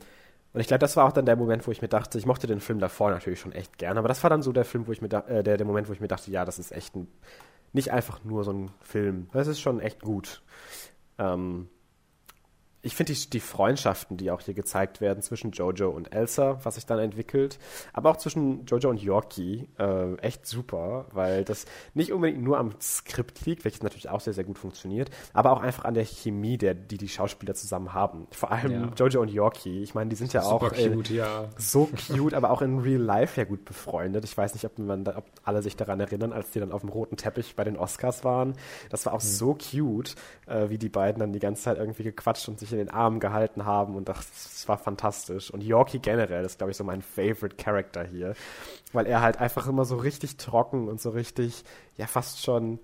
und ich glaube, das war auch dann der Moment, wo ich mir dachte, ich mochte den Film davor natürlich schon echt gerne, aber das war dann so der Film, wo ich mir äh, der, der Moment, wo ich mir dachte, ja, das ist echt ein, nicht einfach nur so ein Film. Das ist schon echt gut. Ähm, ich finde die, die, Freundschaften, die auch hier gezeigt werden zwischen Jojo und Elsa, was sich dann entwickelt, aber auch zwischen Jojo und Yorkie, äh, echt super, weil das nicht unbedingt nur am Skript liegt, welches natürlich auch sehr, sehr gut funktioniert, aber auch einfach an der Chemie, der, die die Schauspieler zusammen haben. Vor allem ja. Jojo und Yorkie, ich meine, die sind ja auch cute, äh, ja. so (laughs) cute, aber auch in Real Life ja gut befreundet. Ich weiß nicht, ob, man da, ob alle sich daran erinnern, als die dann auf dem roten Teppich bei den Oscars waren. Das war auch mhm. so cute, äh, wie die beiden dann die ganze Zeit irgendwie gequatscht und sich sich in den Armen gehalten haben und das, das war fantastisch. Und Yorkie generell ist, glaube ich, so mein Favorite Character hier, weil er halt einfach immer so richtig trocken und so richtig, ja, fast schon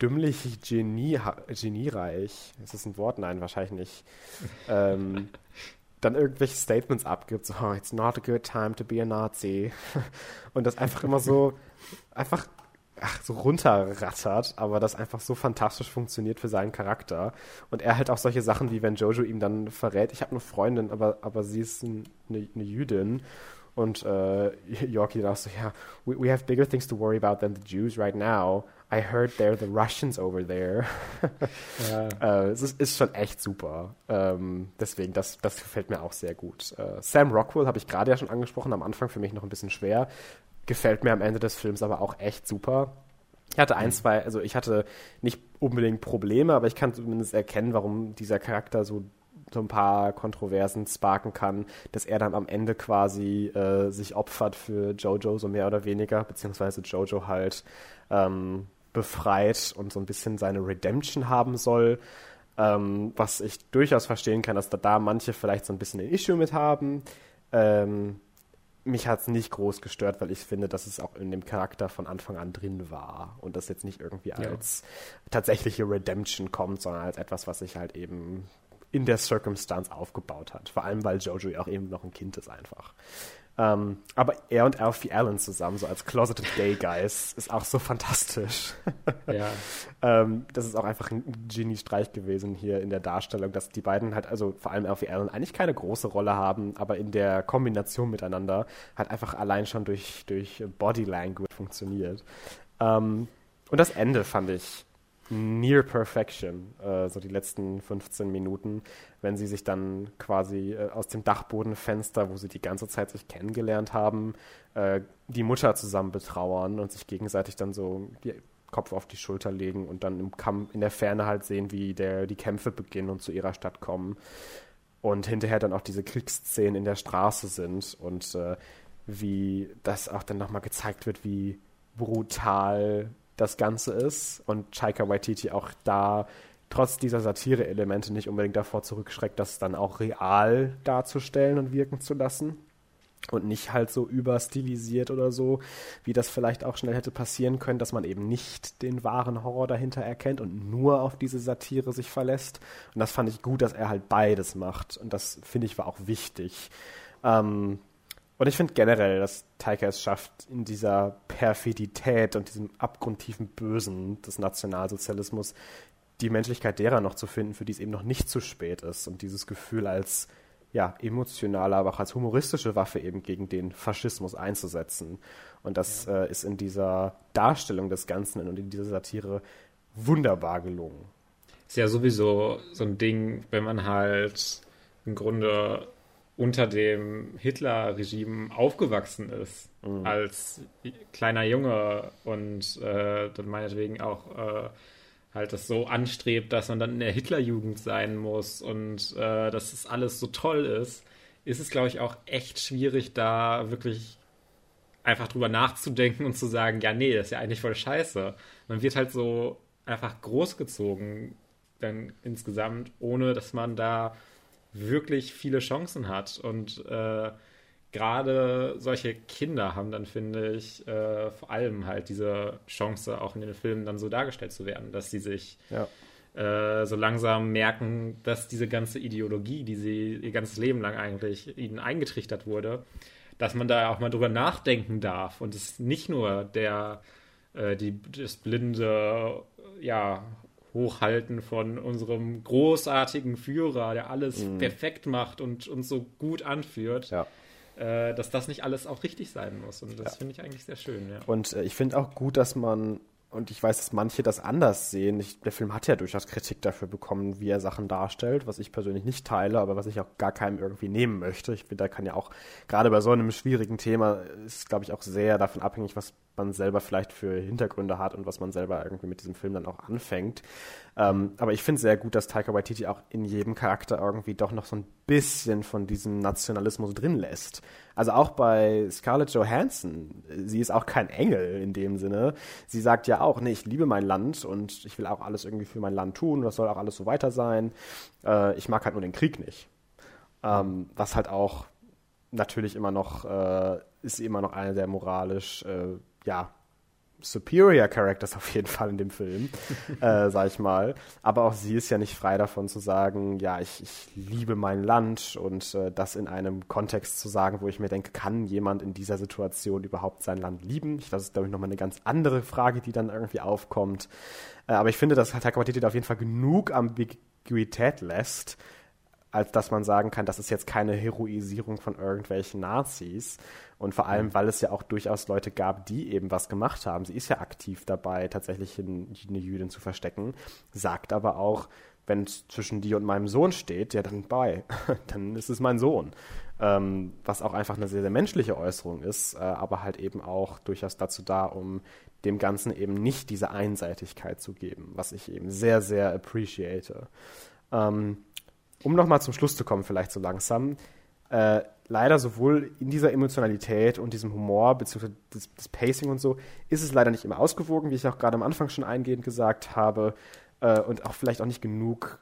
dümmlich Genie, geniereich. Ist das ein Wort? Nein, wahrscheinlich nicht. ähm, dann irgendwelche Statements abgibt, so, oh, it's not a good time to be a Nazi. (laughs) und das einfach immer so, einfach ach, so runterrattert, aber das einfach so fantastisch funktioniert für seinen Charakter. Und er halt auch solche Sachen wie wenn Jojo ihm dann verrät, ich habe eine Freundin, aber, aber sie ist ein, eine, eine Jüdin. Und äh, (laughs) Yorkie dann auch so, ja, we, we have bigger things to worry about than the Jews right now. I heard they're the Russians over there. ja. (laughs) äh, es ist, ist, schon echt super. Ähm, deswegen, das, das gefällt mir auch sehr gut. Äh, Sam Rockwell habe ich gerade ja schon angesprochen, am Anfang für mich noch ein bisschen schwer, gefällt mir am Ende des Films aber auch echt super. Ich hatte ein, mhm. zwei, also ich hatte nicht unbedingt Probleme, aber ich kann zumindest erkennen, warum dieser Charakter so, so ein paar Kontroversen sparken kann, dass er dann am Ende quasi äh, sich opfert für Jojo, so mehr oder weniger, beziehungsweise Jojo halt ähm, befreit und so ein bisschen seine Redemption haben soll. Ähm, was ich durchaus verstehen kann, dass da, da manche vielleicht so ein bisschen ein Issue mit haben. Ähm, mich hat es nicht groß gestört, weil ich finde, dass es auch in dem Charakter von Anfang an drin war und das jetzt nicht irgendwie als ja. tatsächliche Redemption kommt, sondern als etwas, was sich halt eben in der Circumstance aufgebaut hat. Vor allem, weil Jojo ja auch eben noch ein Kind ist einfach. Ähm, aber er und Alfie Allen zusammen, so als Closeted Gay Guys, ist auch so fantastisch. Ja. (laughs) ähm, das ist auch einfach ein Genie-Streich gewesen hier in der Darstellung, dass die beiden halt, also vor allem Alfie Allen, eigentlich keine große Rolle haben, aber in der Kombination miteinander halt einfach allein schon durch, durch Body Language funktioniert. Ähm, und das Ende fand ich Near Perfection, äh, so die letzten 15 Minuten, wenn sie sich dann quasi äh, aus dem Dachbodenfenster, wo sie die ganze Zeit sich kennengelernt haben, äh, die Mutter zusammen betrauern und sich gegenseitig dann so die Kopf auf die Schulter legen und dann im Kampf in der Ferne halt sehen, wie der, die Kämpfe beginnen und zu ihrer Stadt kommen. Und hinterher dann auch diese Kriegsszenen in der Straße sind und äh, wie das auch dann nochmal gezeigt wird, wie brutal das Ganze ist und Chaika Waititi auch da trotz dieser Satire-Elemente nicht unbedingt davor zurückschreckt, das dann auch real darzustellen und wirken zu lassen und nicht halt so überstilisiert oder so, wie das vielleicht auch schnell hätte passieren können, dass man eben nicht den wahren Horror dahinter erkennt und nur auf diese Satire sich verlässt. Und das fand ich gut, dass er halt beides macht. Und das finde ich war auch wichtig. Ähm, und ich finde generell, dass Taika es schafft, in dieser Perfidität und diesem abgrundtiefen Bösen des Nationalsozialismus die Menschlichkeit derer noch zu finden, für die es eben noch nicht zu spät ist. Und dieses Gefühl als ja, emotionale, aber auch als humoristische Waffe eben gegen den Faschismus einzusetzen. Und das ja. äh, ist in dieser Darstellung des Ganzen und in dieser Satire wunderbar gelungen. Ist ja sowieso so ein Ding, wenn man halt im Grunde unter dem Hitler-Regime aufgewachsen ist, mhm. als kleiner Junge und äh, dann meinetwegen auch äh, halt das so anstrebt, dass man dann in der Hitlerjugend sein muss und äh, dass das alles so toll ist, ist es, glaube ich, auch echt schwierig, da wirklich einfach drüber nachzudenken und zu sagen, ja, nee, das ist ja eigentlich voll scheiße. Man wird halt so einfach großgezogen dann insgesamt, ohne dass man da wirklich viele Chancen hat. Und äh, gerade solche Kinder haben dann, finde ich, äh, vor allem halt diese Chance, auch in den Filmen dann so dargestellt zu werden, dass sie sich ja. äh, so langsam merken, dass diese ganze Ideologie, die sie ihr ganzes Leben lang eigentlich ihnen eingetrichtert wurde, dass man da auch mal drüber nachdenken darf und es nicht nur der äh, die, das blinde ja, Hochhalten von unserem großartigen Führer, der alles mhm. perfekt macht und uns so gut anführt. Ja. Äh, dass das nicht alles auch richtig sein muss. Und das ja. finde ich eigentlich sehr schön. Ja. Und äh, ich finde auch gut, dass man und ich weiß, dass manche das anders sehen. Ich, der Film hat ja durchaus Kritik dafür bekommen, wie er Sachen darstellt, was ich persönlich nicht teile, aber was ich auch gar keinem irgendwie nehmen möchte. Ich finde, da kann ja auch, gerade bei so einem schwierigen Thema, ist, glaube ich, auch sehr davon abhängig, was man selber vielleicht für Hintergründe hat und was man selber irgendwie mit diesem Film dann auch anfängt. Ähm, aber ich finde sehr gut, dass Taika Waititi auch in jedem Charakter irgendwie doch noch so ein bisschen von diesem Nationalismus drin lässt. Also auch bei Scarlett Johansson, sie ist auch kein Engel in dem Sinne. Sie sagt ja auch, nee, ich liebe mein Land und ich will auch alles irgendwie für mein Land tun, das soll auch alles so weiter sein. Äh, ich mag halt nur den Krieg nicht. Ähm, was halt auch natürlich immer noch, äh, ist immer noch eine der moralisch, äh, ja, superior Characters auf jeden Fall in dem Film, (laughs) äh, sag ich mal. Aber auch sie ist ja nicht frei davon zu sagen, ja, ich, ich liebe mein Land und äh, das in einem Kontext zu sagen, wo ich mir denke, kann jemand in dieser Situation überhaupt sein Land lieben? Ich, das ist, glaube ich, nochmal eine ganz andere Frage, die dann irgendwie aufkommt. Äh, aber ich finde, dass Taika Waititi auf jeden Fall genug Ambiguität lässt, als dass man sagen kann, das ist jetzt keine Heroisierung von irgendwelchen Nazis. Und vor allem, weil es ja auch durchaus Leute gab, die eben was gemacht haben. Sie ist ja aktiv dabei, tatsächlich eine Jüdin zu verstecken, sagt aber auch, wenn es zwischen dir und meinem Sohn steht, ja dann bei, (laughs) dann ist es mein Sohn. Ähm, was auch einfach eine sehr, sehr menschliche Äußerung ist, äh, aber halt eben auch durchaus dazu da, um dem Ganzen eben nicht diese Einseitigkeit zu geben, was ich eben sehr, sehr appreciate. Ähm, um nochmal zum Schluss zu kommen, vielleicht so langsam, äh, leider sowohl in dieser Emotionalität und diesem Humor, beziehungsweise das, das, Pacing und so, ist es leider nicht immer ausgewogen, wie ich auch gerade am Anfang schon eingehend gesagt habe, äh, und auch vielleicht auch nicht genug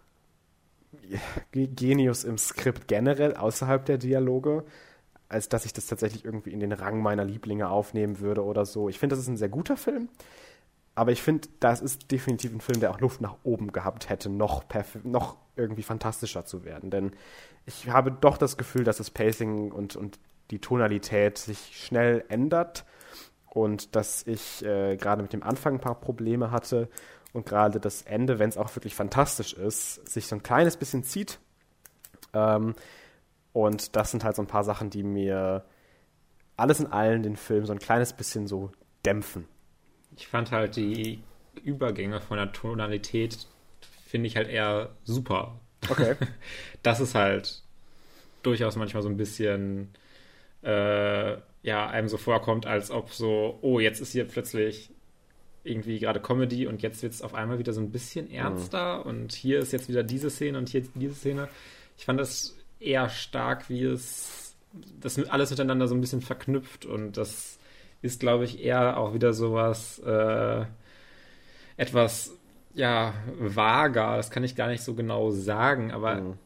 Genius im Skript generell außerhalb der Dialoge, als dass ich das tatsächlich irgendwie in den Rang meiner Lieblinge aufnehmen würde oder so. Ich finde, das ist ein sehr guter Film, aber ich finde, das ist definitiv ein Film, der auch Luft nach oben gehabt hätte, noch, noch irgendwie fantastischer zu werden. Denn ich habe doch das Gefühl, dass das Pacing und, und die Tonalität sich schnell ändert und dass ich äh, gerade mit dem Anfang ein paar Probleme hatte und gerade das Ende, wenn es auch wirklich fantastisch ist, sich so ein kleines bisschen zieht. Ähm, und das sind halt so ein paar Sachen, die mir alles in allem den Film so ein kleines bisschen so dämpfen. Ich fand halt die Übergänge von der Tonalität, finde ich halt eher super. Okay. (laughs) das ist halt durchaus manchmal so ein bisschen, äh, ja, einem so vorkommt, als ob so, oh, jetzt ist hier plötzlich irgendwie gerade Comedy und jetzt wird es auf einmal wieder so ein bisschen mhm. ernster mhm. und hier ist jetzt wieder diese Szene und hier diese Szene. Ich fand das eher stark, wie es das alles miteinander so ein bisschen verknüpft und das ist, glaube ich, eher auch wieder sowas äh, etwas ja vager. Das kann ich gar nicht so genau sagen, aber mhm.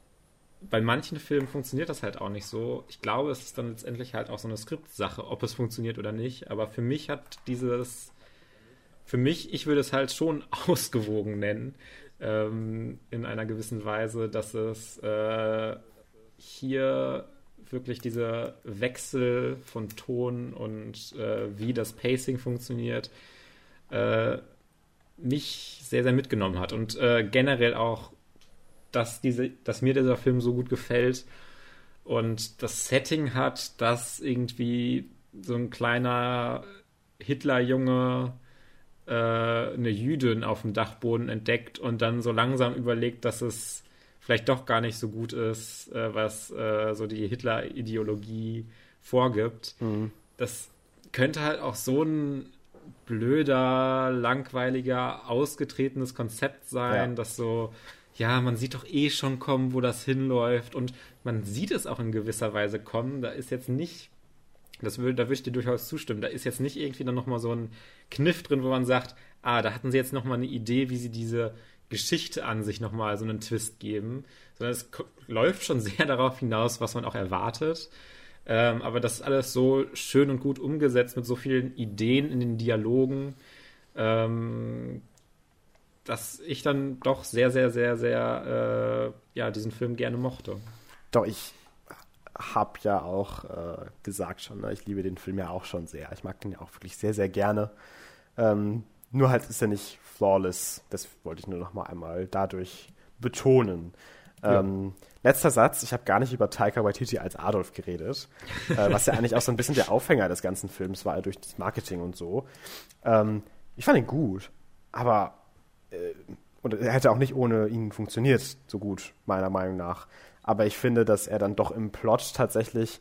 bei manchen Filmen funktioniert das halt auch nicht so. Ich glaube, es ist dann letztendlich halt auch so eine Skriptsache, ob es funktioniert oder nicht. Aber für mich hat dieses für mich, ich würde es halt schon (laughs) ausgewogen nennen, ähm, in einer gewissen Weise, dass es äh, hier wirklich dieser Wechsel von Ton und äh, wie das Pacing funktioniert, äh, mich sehr, sehr mitgenommen hat. Und äh, generell auch, dass, diese, dass mir dieser Film so gut gefällt und das Setting hat, dass irgendwie so ein kleiner Hitlerjunge äh, eine Jüdin auf dem Dachboden entdeckt und dann so langsam überlegt, dass es vielleicht doch gar nicht so gut ist, äh, was äh, so die Hitler-Ideologie vorgibt. Mhm. Das könnte halt auch so ein blöder, langweiliger, ausgetretenes Konzept sein, ja. dass so, ja, man sieht doch eh schon kommen, wo das hinläuft und man sieht es auch in gewisser Weise kommen. Da ist jetzt nicht das will, da würde ich dir durchaus zustimmen. Da ist jetzt nicht irgendwie dann nochmal so ein Kniff drin, wo man sagt, ah, da hatten sie jetzt nochmal eine Idee, wie sie diese Geschichte an sich nochmal so einen Twist geben, sondern es läuft schon sehr (laughs) darauf hinaus, was man auch erwartet. Ähm, aber das ist alles so schön und gut umgesetzt mit so vielen Ideen in den Dialogen, ähm, dass ich dann doch sehr, sehr, sehr, sehr, äh, ja, diesen Film gerne mochte. Doch, ich habe ja auch äh, gesagt schon, ne? ich liebe den Film ja auch schon sehr. Ich mag den ja auch wirklich sehr, sehr gerne. Ähm, nur halt ist er nicht flawless. Das wollte ich nur noch mal einmal dadurch betonen. Ja. Ähm, letzter Satz, ich habe gar nicht über Taika Waititi als Adolf geredet, äh, was ja eigentlich auch so ein bisschen der Aufhänger des ganzen Films war, durch das Marketing und so. Ähm, ich fand ihn gut, aber äh, und er hätte auch nicht ohne ihn funktioniert, so gut, meiner Meinung nach aber ich finde, dass er dann doch im Plot tatsächlich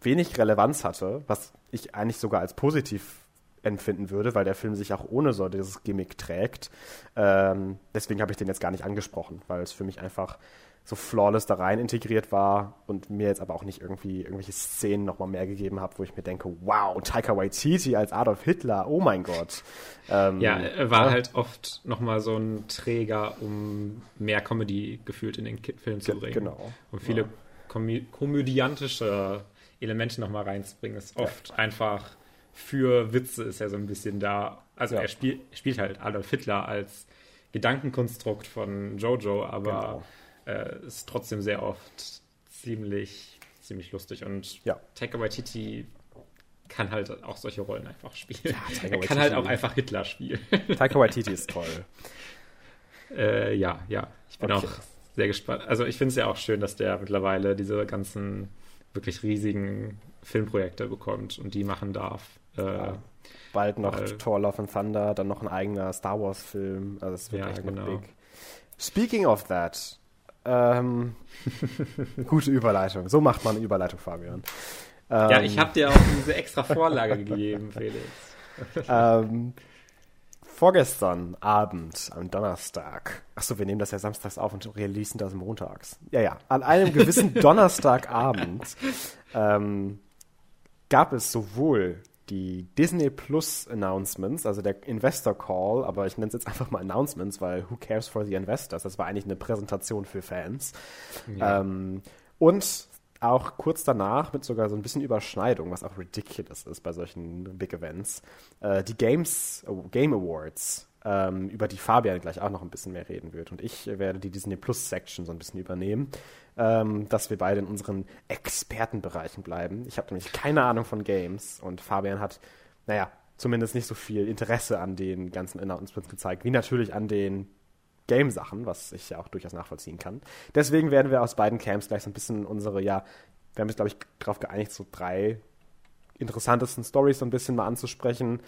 wenig Relevanz hatte, was ich eigentlich sogar als positiv empfinden würde, weil der Film sich auch ohne so dieses Gimmick trägt. Ähm, deswegen habe ich den jetzt gar nicht angesprochen, weil es für mich einfach so flawless da rein integriert war und mir jetzt aber auch nicht irgendwie irgendwelche Szenen nochmal mehr gegeben hat, wo ich mir denke, wow, Taika Waititi als Adolf Hitler, oh mein Gott. Ähm, ja, er war ja. halt oft nochmal so ein Träger, um mehr Comedy gefühlt in den Film zu bringen. Genau. Und viele ja. komö komödiantische Elemente nochmal reinzubringen, ist oft ja. einfach für Witze ist er so ein bisschen da. Also er, spiel, er spielt halt Adolf Hitler als Gedankenkonstrukt von Jojo, aber genau äh, ist trotzdem sehr oft ziemlich, ziemlich lustig. Und ja. Taika Waititi kann halt auch solche Rollen einfach spielen. Ja, er kann halt auch einfach Hitler spielen. Taika Waititi ist toll. (laughs) Äh, ja, ja. Ich bin okay. auch sehr gespannt. Also ich finde es ja auch schön, dass der mittlerweile diese ganzen wirklich riesigen Filmprojekte bekommt und die machen darf. Äh. Bald noch weil, Thor Love and Thunder, dann noch ein eigener Star Wars Film. Also es wird ja, echt genau. big. Speaking of that, ähm, (laughs) gute Überleitung. So macht man eine Überleitung, Fabian. Ähm, ja, ich habe dir auch diese extra Vorlage gegeben, (laughs) Felix. ähm, vorgestern Abend, am Donnerstag. Achso, wir nehmen das ja samstags auf und releasen das montags. Ja, ja. An einem gewissen (laughs) Donnerstagabend ähm, gab es sowohl die Disney Plus Announcements, also der Investor Call, aber ich nenne es jetzt einfach mal Announcements, weil who cares for the investors? Das war eigentlich eine Präsentation für Fans. Ja. Ähm, und auch kurz danach mit sogar so ein bisschen Überschneidung, was auch ridiculous ist bei solchen Big Events, äh, die Games, äh, Game Awards, ähm, über die Fabian gleich auch noch ein bisschen mehr reden wird. Und ich werde die Disney Plus Section so ein bisschen übernehmen, ähm, dass wir beide in unseren Expertenbereichen bleiben. Ich habe nämlich keine Ahnung von Games und Fabian hat, naja, zumindest nicht so viel Interesse an den ganzen Announcements gezeigt, wie natürlich an den Game-Sachen, was ich ja auch durchaus nachvollziehen kann. Deswegen werden wir aus beiden Camps gleich so ein bisschen unsere, ja, wir haben uns, glaube ich, darauf geeinigt, so drei interessantesten Stories so ein bisschen mal anzusprechen,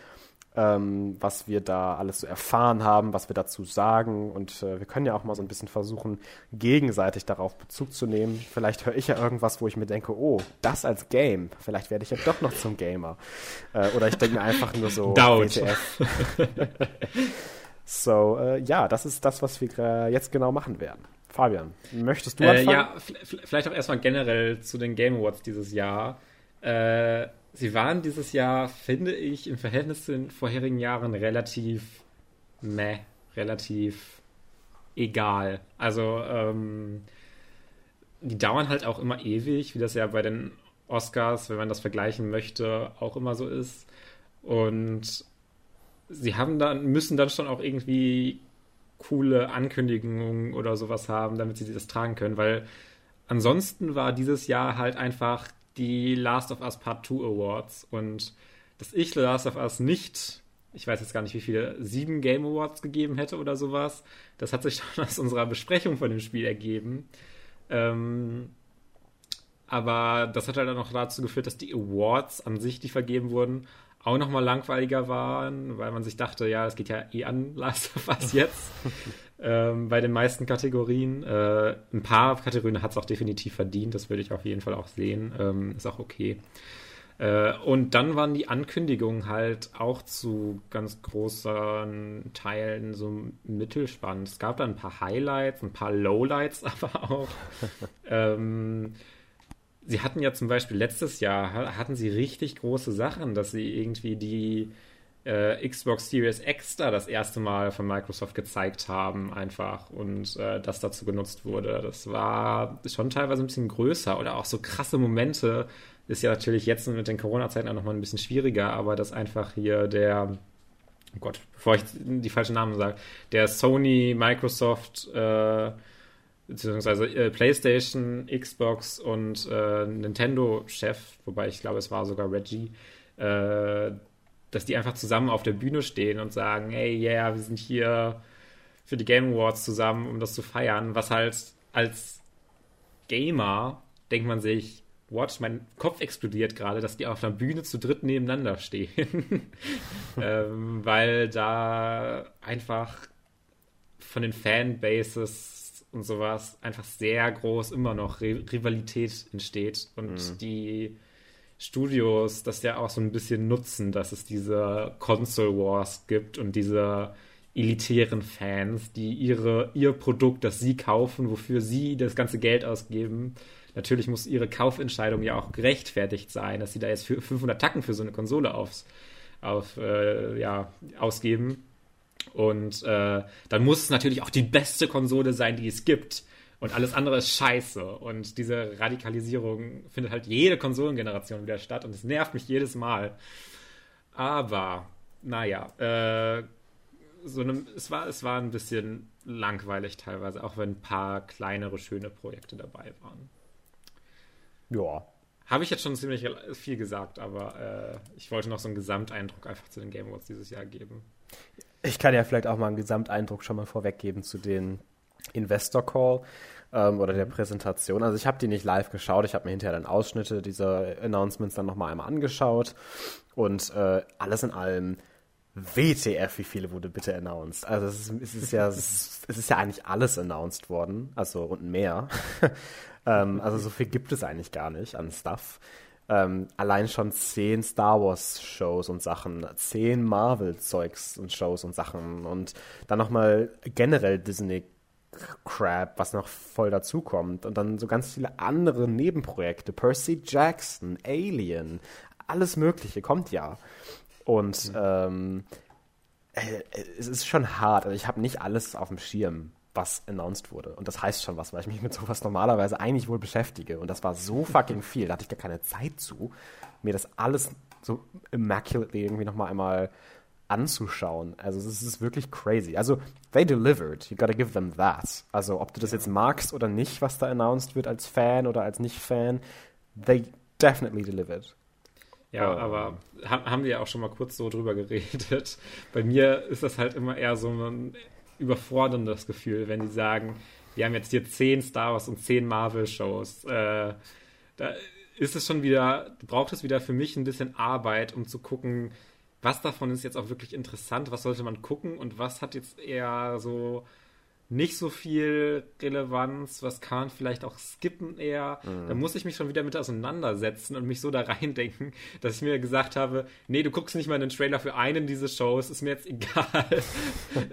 ähm, was wir da alles so erfahren haben, was wir dazu sagen. Und äh, wir können ja auch mal so ein bisschen versuchen, gegenseitig darauf Bezug zu nehmen. Vielleicht höre ich ja irgendwas, wo ich mir denke, oh, das als Game. Vielleicht werde ich ja doch noch zum Gamer. Äh, oder ich denke mir einfach nur so, WTF. (laughs) So, äh, ja, das ist das, was wir jetzt genau machen werden. Fabian, möchtest du äh, anfangen? ja, vielleicht auch erstmal generell zu den Game Awards dieses Jahr. Äh, sie waren dieses Jahr, finde ich, im Verhältnis zu den vorherigen Jahren relativ meh, relativ egal. Also, ähm, die dauern halt auch immer ewig, wie das ja bei den Oscars, wenn man das vergleichen möchte, auch immer so ist. Und sie haben dann, müssen dann schon auch irgendwie coole Ankündigungen oder sowas haben, damit sie das tragen können, weil ansonsten war dieses Jahr halt einfach die Last of Us Part 2 Awards und dass ich Last of Us nicht, ich weiß jetzt gar nicht, wie viele, sieben Game Awards gegeben hätte oder sowas, das hat sich (laughs) schon aus unserer Besprechung von dem Spiel ergeben. Ähm, aber das hat halt dann auch dazu geführt, dass die Awards an sich, die vergeben wurden, auch nochmal langweiliger waren, weil man sich dachte, ja, es geht ja eh an (laughs) Last of Us jetzt. (laughs) ähm, bei den meisten Kategorien. Äh, ein paar Kategorien hat es auch definitiv verdient, das würde ich auf jeden Fall auch sehen. Ähm, ist auch okay. Äh, und dann waren die Ankündigungen halt auch zu ganz großen Teilen so mittelspannend. Es gab da ein paar Highlights, ein paar Lowlights (laughs) aber auch. ähm, sie hatten ja zum Beispiel letztes Jahr, hatten sie richtig große Sachen, dass sie irgendwie die äh, Xbox Series X da das erste Mal von Microsoft gezeigt haben, einfach und äh, das dazu genutzt wurde. Das war schon teilweise ein bisschen größer oder auch so krasse Momente. Ist ja natürlich jetzt mit den Corona-Zeiten auch nochmal ein bisschen schwieriger, aber dass einfach hier der, oh Gott, bevor ich die falschen Namen sage, der Sony, Microsoft, äh, beziehungsweise äh, PlayStation, Xbox und äh, Nintendo-Chef, wobei ich glaube, es war sogar Reggie, äh, dass die einfach zusammen auf der Bühne stehen und sagen, hey, yeah, wir sind hier für die Game Awards zusammen, um das zu feiern, was halt als Gamer denkt man sich, what, mein Kopf explodiert gerade, dass die auf einer Bühne zu dritt nebeneinander stehen. (laughs) ähm, weil da einfach von den Fanbases und sowas einfach sehr groß immer noch Rivalität entsteht und mhm. die Studios das ja auch so ein bisschen nutzen, dass es diese Console Wars gibt und diese elitären Fans, die ihre, ihr Produkt, das sie kaufen, wofür sie das ganze Geld ausgeben, natürlich muss ihre Kaufentscheidung ja auch gerechtfertigt sein, dass sie da jetzt für 500 Tacken für so eine Konsole aufs, auf, äh, ja, ausgeben. Und äh, dann muss es natürlich auch die beste Konsole sein, die es gibt. Und alles andere ist scheiße. Und diese Radikalisierung findet halt jede Konsolengeneration wieder statt. Und es nervt mich jedes Mal. Aber, naja, äh, so ne, es, war, es war ein bisschen langweilig teilweise, auch wenn ein paar kleinere, schöne Projekte dabei waren. Ja. Habe ich jetzt schon ziemlich viel gesagt, aber äh, ich wollte noch so einen Gesamteindruck einfach zu den Game Awards dieses Jahr geben. Ich kann ja vielleicht auch mal einen Gesamteindruck schon mal vorweggeben zu den Investor Call ähm, oder der. Präsentation. Also ich habe die nicht live geschaut, ich habe mir hinterher dann Ausschnitte dieser Announcements dann nochmal einmal angeschaut und äh, alles in allem WTF, wie viele wurde bitte announced? Also es ist, es ist ja (laughs) es ist ja eigentlich alles announced worden, also und mehr. (laughs) ähm, also so viel gibt es eigentlich gar nicht an Stuff ähm, allein schon zehn Star Wars Shows und Sachen, zehn Marvel Zeugs und Shows und Sachen und dann nochmal generell Disney Crap, was noch voll dazukommt und dann so ganz viele andere Nebenprojekte, Percy Jackson, Alien, alles Mögliche kommt ja. Und mhm. ähm, äh, es ist schon hart. Also ich habe nicht alles auf dem Schirm, was announced wurde. Und das heißt schon was, weil ich mich mit sowas normalerweise eigentlich wohl beschäftige. Und das war so (laughs) fucking viel. Da hatte ich gar keine Zeit zu, mir das alles so immaculately irgendwie nochmal einmal anzuschauen. Also es ist wirklich crazy. Also they delivered. You gotta give them that. Also ob du das jetzt magst oder nicht, was da announced wird als Fan oder als Nicht-Fan, they definitely delivered. Ja, oh. aber haben wir ja auch schon mal kurz so drüber geredet. Bei mir ist das halt immer eher so ein überforderndes Gefühl, wenn die sagen, wir haben jetzt hier zehn Star Wars und zehn Marvel-Shows. Äh, da ist es schon wieder, braucht es wieder für mich ein bisschen Arbeit, um zu gucken, was davon ist jetzt auch wirklich interessant, was sollte man gucken und was hat jetzt eher so nicht so viel Relevanz, was kann man vielleicht auch skippen eher. Mhm. Da muss ich mich schon wieder mit auseinandersetzen und mich so da (laughs) reindenken, dass ich mir gesagt habe, nee, du guckst nicht mal einen Trailer für einen dieser Shows, ist mir jetzt (laughs) egal.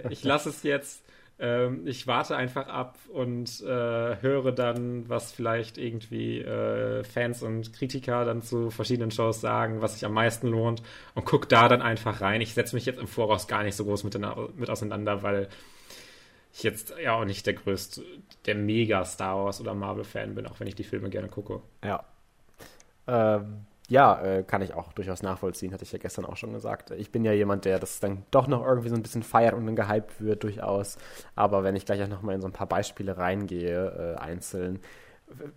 ich lasse es jetzt. Ähm, ich warte einfach ab und äh, höre dann, was vielleicht irgendwie äh, Fans und Kritiker dann zu verschiedenen Shows sagen, was sich am meisten lohnt und guck da dann einfach rein. Ich setze mich jetzt im Voraus gar nicht so groß mit, mit auseinander, weil ich jetzt ja auch nicht der größte, der mega Star Wars oder Marvel-Fan bin, auch wenn ich die Filme gerne gucke. Ja. Ähm, ja, äh, kann ich auch durchaus nachvollziehen, hatte ich ja gestern auch schon gesagt. Ich bin ja jemand, der das dann doch noch irgendwie so ein bisschen feiert und dann gehypt wird, durchaus. Aber wenn ich gleich auch nochmal in so ein paar Beispiele reingehe, äh, einzeln,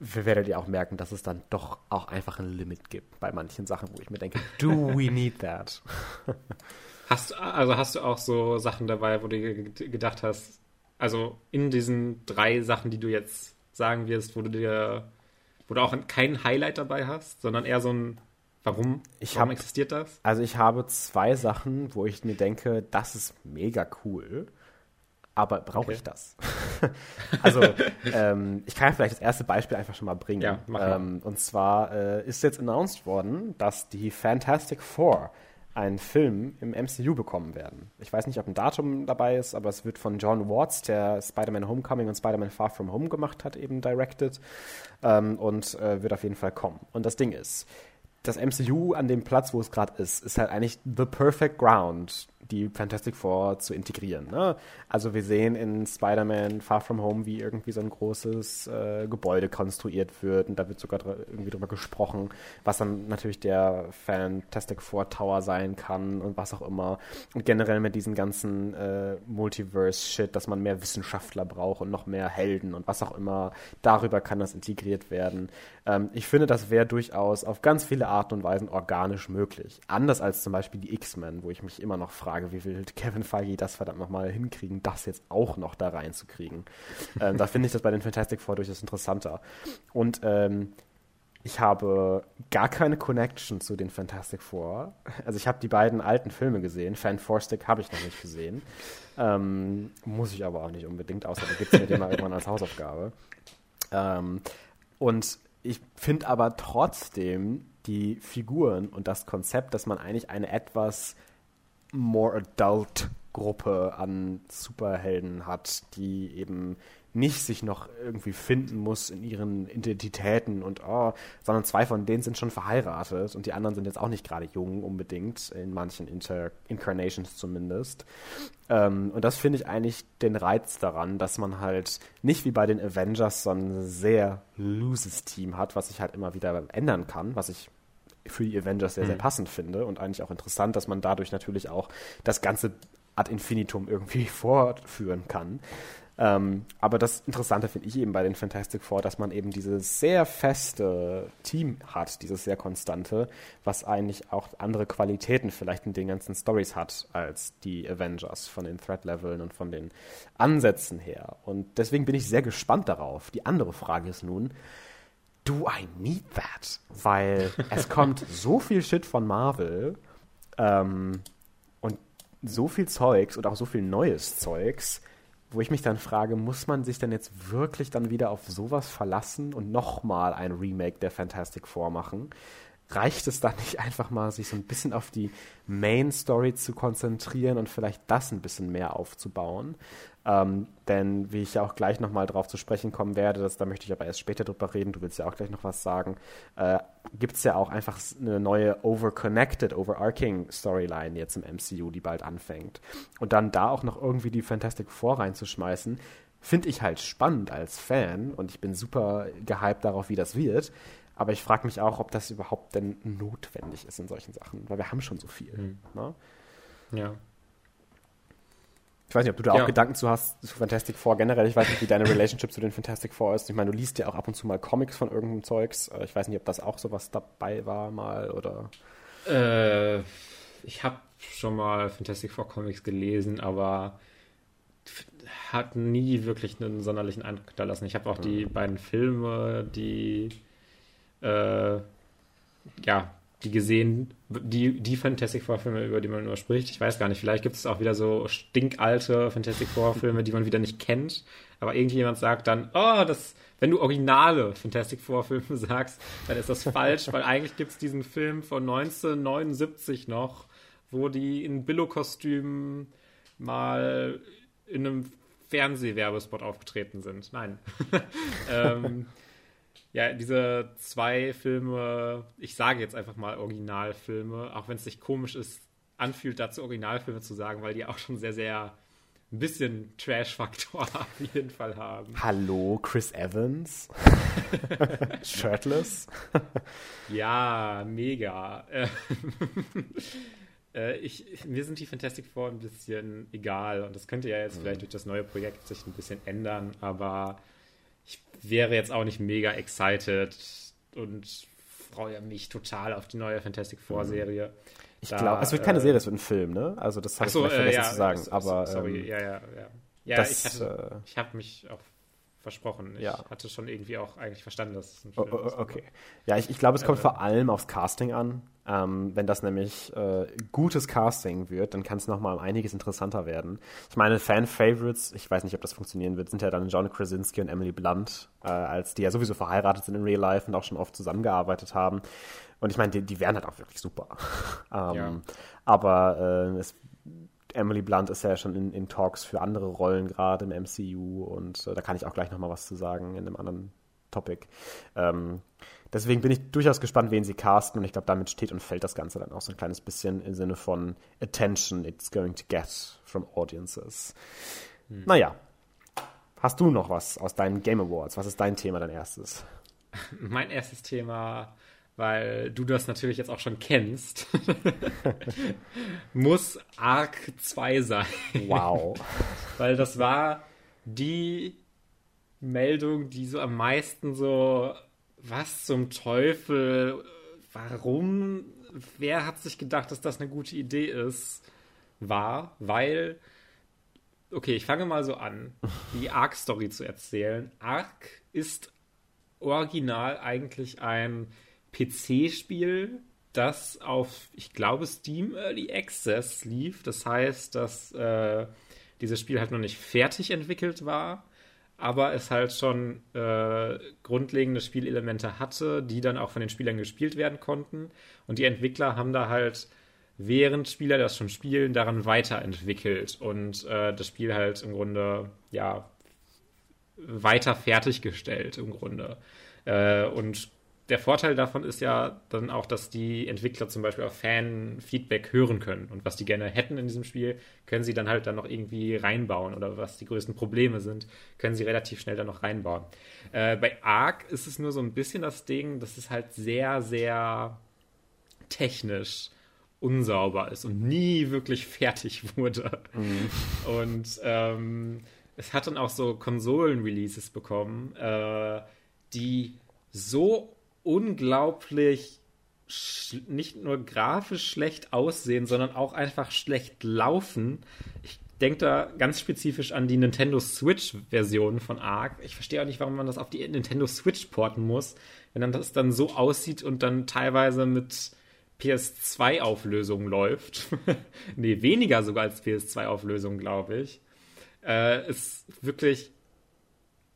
werdet ihr auch merken, dass es dann doch auch einfach ein Limit gibt bei manchen Sachen, wo ich mir denke, do we need that? (laughs) Hast, also hast du auch so Sachen dabei, wo du gedacht hast, also in diesen drei Sachen, die du jetzt sagen wirst, wo du dir, wo du auch kein Highlight dabei hast, sondern eher so ein Warum, ich warum hab, existiert das? Also ich habe zwei Sachen, wo ich mir denke, das ist mega cool, aber brauche okay. ich das? (laughs) also ähm, ich kann ja vielleicht das erste Beispiel einfach schon mal bringen. Ja, mach ähm, und zwar äh, ist jetzt announced worden, dass die Fantastic Four einen Film im MCU bekommen werden. Ich weiß nicht, ob ein Datum dabei ist, aber es wird von John Watts, der Spider-Man Homecoming und Spider-Man Far From Home gemacht hat, eben directed ähm, und äh, wird auf jeden Fall kommen. Und das Ding ist, das MCU an dem Platz, wo es gerade ist, ist halt eigentlich the perfect ground die Fantastic Four zu integrieren. Ne? Also wir sehen in Spider-Man Far From Home, wie irgendwie so ein großes äh, Gebäude konstruiert wird und da wird sogar irgendwie drüber gesprochen, was dann natürlich der Fantastic Four Tower sein kann und was auch immer. Und generell mit diesem ganzen äh, Multiverse-Shit, dass man mehr Wissenschaftler braucht und noch mehr Helden und was auch immer, darüber kann das integriert werden. Ähm, ich finde, das wäre durchaus auf ganz viele Arten und Weisen organisch möglich. Anders als zum Beispiel die X-Men, wo ich mich immer noch frage, Frage, wie will Kevin Feige das verdammt nochmal hinkriegen, das jetzt auch noch da reinzukriegen. ähm, da finde ich das bei den Fantastic Four durchaus interessanter. Und ähm, ich habe gar keine Connection zu den Fantastic Four. Also ich habe die beiden alten Filme gesehen. Fan Stick habe ich noch nicht gesehen. Ähm, muss ich aber auch nicht unbedingt, außer da gibt es mir den mal irgendwann als Hausaufgabe. Ähm, und ich finde aber trotzdem die Figuren und das Konzept, dass man eigentlich eine etwas more adult Gruppe an Superhelden hat, die eben nicht sich noch irgendwie finden muss in ihren Identitäten und oh, sondern zwei von denen sind schon verheiratet und die anderen sind jetzt auch nicht gerade jung unbedingt, in manchen Inter Incarnations zumindest. Ähm, und das finde ich eigentlich den Reiz daran, dass man halt nicht wie bei den Avengers so ein sehr looses Team hat, was sich halt immer wieder ändern kann, was ich für die Avengers sehr, sehr mhm. passend finde und eigentlich auch interessant, dass man dadurch natürlich auch das ganze ad infinitum irgendwie (laughs) fortführen kann. Ähm, aber das Interessante finde ich eben bei den Fantastic Four, dass man eben dieses sehr feste Team hat, dieses sehr konstante, was eigentlich auch andere Qualitäten vielleicht in den ganzen Stories hat als die Avengers von den Threat-Leveln und von den Ansätzen her. Und deswegen bin ich sehr gespannt darauf. Die andere Frage ist nun, do I need that? Weil es kommt (laughs) so viel Shit von Marvel ähm, und so viel Zeugs und auch so viel neues Zeugs, wo ich mich dann frage, muss man sich denn jetzt wirklich dann wieder auf sowas verlassen und nochmal ein Remake der Fantastic Four machen? reicht es dann nicht einfach mal, sich so ein bisschen auf die Main Story zu konzentrieren und vielleicht das ein bisschen mehr aufzubauen? Ähm, denn wie ich ja auch gleich nochmal drauf zu sprechen kommen werde, das, da möchte ich aber erst später drüber reden, du willst ja auch gleich noch was sagen, äh, gibt es ja auch einfach eine neue overconnected, overarching Storyline jetzt im MCU, die bald anfängt. Und dann da auch noch irgendwie die Fantastic Four reinzuschmeißen, finde ich halt spannend als Fan und ich bin super gehypt darauf, wie das wird. Aber ich frage mich auch, ob das überhaupt denn notwendig ist in solchen Sachen, weil wir haben schon so viel. Mhm. Ne? Ja. Ich weiß nicht, ob du da ja. auch Gedanken zu hast zu Fantastic Four generell. Ich weiß nicht, wie deine Relationship zu den Fantastic Four ist. Ich meine, du liest ja auch ab und zu mal Comics von irgendeinem Zeugs. Äh, ich weiß nicht, ob das auch sowas dabei war mal oder. Äh, ich habe schon mal Fantastic Four Comics gelesen, aber hat nie wirklich einen sonderlichen Eindruck hinterlassen. Ich habe auch mhm. die beiden Filme, die äh, ja, die gesehen, die, die Fantastic Four Filme, über die man nur spricht. Ich weiß gar nicht, vielleicht gibt es auch wieder so stinkalte Fantastic Four Filme, die man wieder nicht kennt. Aber irgendjemand sagt dann, oh, das, wenn du originale Fantastic Four Filme (laughs) sagst, dann ist das falsch, weil eigentlich gibt es diesen Film von 1979 noch, wo die in Billo-Kostümen mal in einem Fernsehwerbespot aufgetreten sind. Nein. (laughs) ähm, ja, diese zwei Filme, ich sage jetzt einfach mal Originalfilme, auch wenn es sich komisch ist, anfühlt, dazu Originalfilme zu sagen, weil die auch schon sehr, sehr ein bisschen Trash-Faktor (laughs) auf jeden Fall haben. Hallo, Chris Evans? (laughs) Shirtless? ja, mega. (laughs) Äh, ich, mir sind die Fantastic Four ein bisschen egal und das könnte ja jetzt mhm. vielleicht durch das neue Projekt sich ein bisschen ändern, aber ich wäre jetzt auch nicht mega excited und freue mich total auf die neue Fantastic Four mhm. Serie. Ich glaube, es wird keine äh, Serie, es wird ein Film, ne? Also das habe ich vielleicht vergessen äh, ja, zu sagen. So, aber sorry, ähm, ja, ja, ja. Ja, das, ich, hatte, äh, ich habe mich auch versprochen. Ich ja. hatte schon irgendwie auch eigentlich verstanden, dass es ein Film oh, oh, ist. Okay. Ja, ich, ich glaube, es kommt äh, vor allem aufs Casting an. Ähm, wenn das nämlich äh, gutes Casting wird, dann kann es nochmal um einiges interessanter werden. Ich meine, Fan-Favorites, ich weiß nicht, ob das funktionieren wird, sind ja dann John Krasinski und Emily Blunt, äh, als die ja sowieso verheiratet sind in Real Life und auch schon oft zusammengearbeitet haben. Und ich meine, die, die wären halt auch wirklich super. (laughs) ähm, ja. Aber äh, es Emily Blunt ist ja schon in, in Talks für andere Rollen gerade im MCU und äh, da kann ich auch gleich nochmal was zu sagen in einem anderen Topic. Ähm, deswegen bin ich durchaus gespannt, wen sie casten und ich glaube, damit steht und fällt das Ganze dann auch so ein kleines bisschen im Sinne von Attention it's going to get from audiences. Hm. Naja, hast du noch was aus deinen Game Awards? Was ist dein Thema, dein erstes? (laughs) Mein erstes Thema weil du das natürlich jetzt auch schon kennst, (laughs) (laughs) muss Arc 2 sein. Wow. weil das war die Meldung, die so am meisten so, was zum Teufel, warum, wer hat sich gedacht, dass das eine gute Idee ist, war, weil, okay, ich fange mal so an, die Arc-Story zu erzählen. Arc ist original eigentlich ein PC-Spiel, das auf, ich glaube, Steam Early Access lief. Das heißt, dass äh, dieses Spiel halt noch nicht fertig entwickelt war, aber es halt schon äh, grundlegende Spielelemente hatte, die dann auch von den Spielern gespielt werden konnten. Und die Entwickler haben da halt, während Spieler das schon spielen, daran weiterentwickelt und äh, das Spiel halt im Grunde, ja, weiter fertiggestellt im Grunde. Äh, und der Vorteil davon ist ja dann auch, dass die Entwickler zum Beispiel auf Fan-Feedback hören können. Und was die gerne hätten in diesem Spiel, können sie dann halt dann noch irgendwie reinbauen. Oder was die größten Probleme sind, können sie relativ schnell dann noch reinbauen. Äh, bei Ark ist es nur so ein bisschen das Ding, dass es halt sehr, sehr technisch unsauber ist und nie wirklich (laughs) fertig wurde. Mhm. Und ähm, es hat dann auch so Konsolen-Releases bekommen, äh, die so unglaublich nicht nur grafisch schlecht aussehen, sondern auch einfach schlecht laufen. Ich denke da ganz spezifisch an die Nintendo Switch-Version von Ark. Ich verstehe auch nicht, warum man das auf die Nintendo Switch porten muss, wenn dann das dann so aussieht und dann teilweise mit PS2-Auflösung läuft. (laughs) nee, weniger sogar als PS2-Auflösung, glaube ich. Äh, ist wirklich,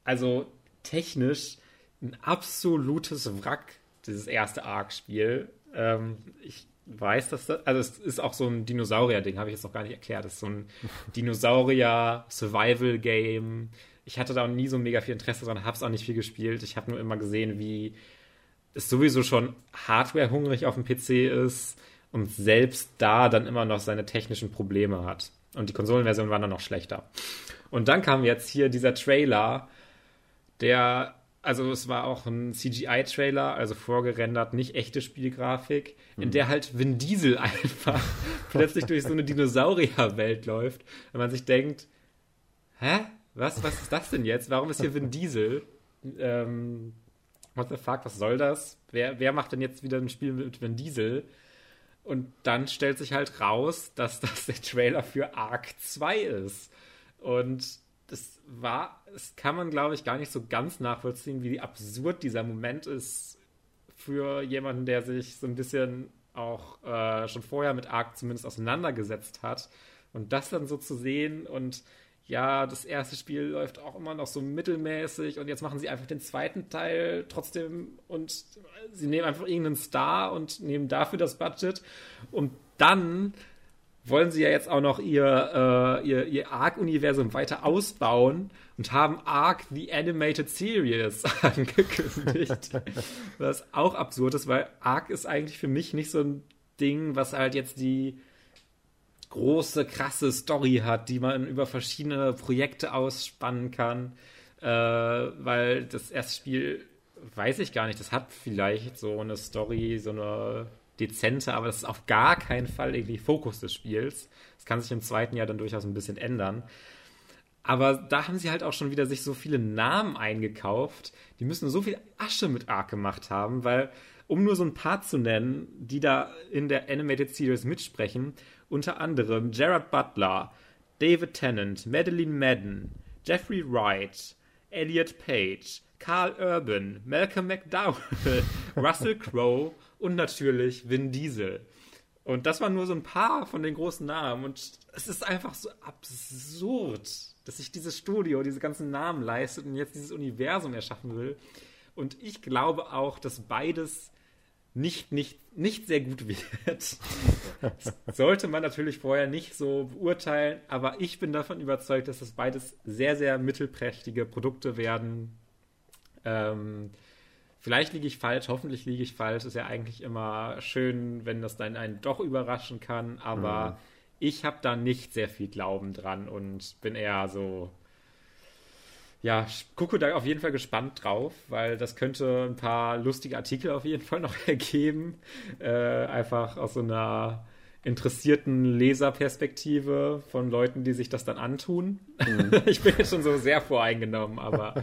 also technisch ein absolutes Wrack, dieses erste Arc-Spiel. Ähm, ich weiß, dass das, also es ist auch so ein Dinosaurier-Ding, habe ich jetzt noch gar nicht erklärt. Das ist so ein (laughs) Dinosaurier-Survival-Game. Ich hatte da auch nie so mega viel Interesse dran, habe es auch nicht viel gespielt. Ich habe nur immer gesehen, wie es sowieso schon hardware-hungrig auf dem PC ist und selbst da dann immer noch seine technischen Probleme hat. Und die Konsolenversion war dann noch schlechter. Und dann kam jetzt hier dieser Trailer, der, also es war auch ein CGI-Trailer, also vorgerendert, nicht echte Spielgrafik, in der halt Vin Diesel (laughs) einfach plötzlich durch so eine Dinosaurierwelt läuft, wenn man sich denkt, hä? Was, was ist das denn jetzt? Warum ist hier Vin Diesel? Ähm, what the fuck, was soll das? Wer, wer macht denn jetzt wieder ein Spiel mit Vin Diesel? Und dann stellt sich halt raus, dass das der Trailer für Arc 2 ist. Und das war, das kann man, glaube ich, gar nicht so ganz nachvollziehen, wie absurd dieser Moment ist für jemanden, der sich so ein bisschen auch äh, schon vorher mit Arc zumindest auseinandergesetzt hat. Und das dann so zu sehen und ja, das erste Spiel läuft auch immer noch so mittelmäßig und jetzt machen sie einfach den zweiten Teil trotzdem und sie nehmen einfach irgendeinen Star und nehmen dafür das Budget und dann wollen sie ja jetzt auch noch ihr, äh, ihr, ihr Arc-Universum weiter ausbauen und haben Arc The Animated Series (laughs) angekündigt. was auch absurd ist, weil Arc ist eigentlich für mich nicht so ein Ding, was halt jetzt die große, krasse Story hat, die man über verschiedene Projekte ausspannen kann. Äh, weil das erste Spiel, weiß ich gar nicht, das hat vielleicht so eine Story, so eine dezente, aber das ist auf gar keinen Fall irgendwie Fokus des Spiels. Das kann sich im zweiten Jahr dann durchaus ein bisschen ändern. Aber da haben sie halt auch schon wieder sich so viele Namen eingekauft. Die müssen so viel Asche mit Ark gemacht haben, weil, um nur so ein paar zu nennen, die da in der Animated Series mitsprechen, unter anderem Gerard Butler, David Tennant, Madeline Madden, Jeffrey Wright, Elliot Page, Carl Urban, Malcolm McDowell, (laughs) Russell Crowe und natürlich Vin Diesel. Und das waren nur so ein paar von den großen Namen. Und es ist einfach so absurd, dass sich dieses Studio diese ganzen Namen leistet und jetzt dieses Universum erschaffen will. Und ich glaube auch, dass beides nicht, nicht, nicht sehr gut (laughs) wird. sollte man natürlich vorher nicht so beurteilen, aber ich bin davon überzeugt, dass das beides sehr, sehr mittelprächtige Produkte werden. Ähm, vielleicht liege ich falsch, hoffentlich liege ich falsch. Ist ja eigentlich immer schön, wenn das dann einen doch überraschen kann, aber mhm. ich habe da nicht sehr viel Glauben dran und bin eher so ja, gucke da auf jeden Fall gespannt drauf, weil das könnte ein paar lustige Artikel auf jeden Fall noch (laughs) ergeben. Äh, einfach aus so einer interessierten Leserperspektive von Leuten, die sich das dann antun. Mhm. (laughs) ich bin jetzt schon so sehr voreingenommen, aber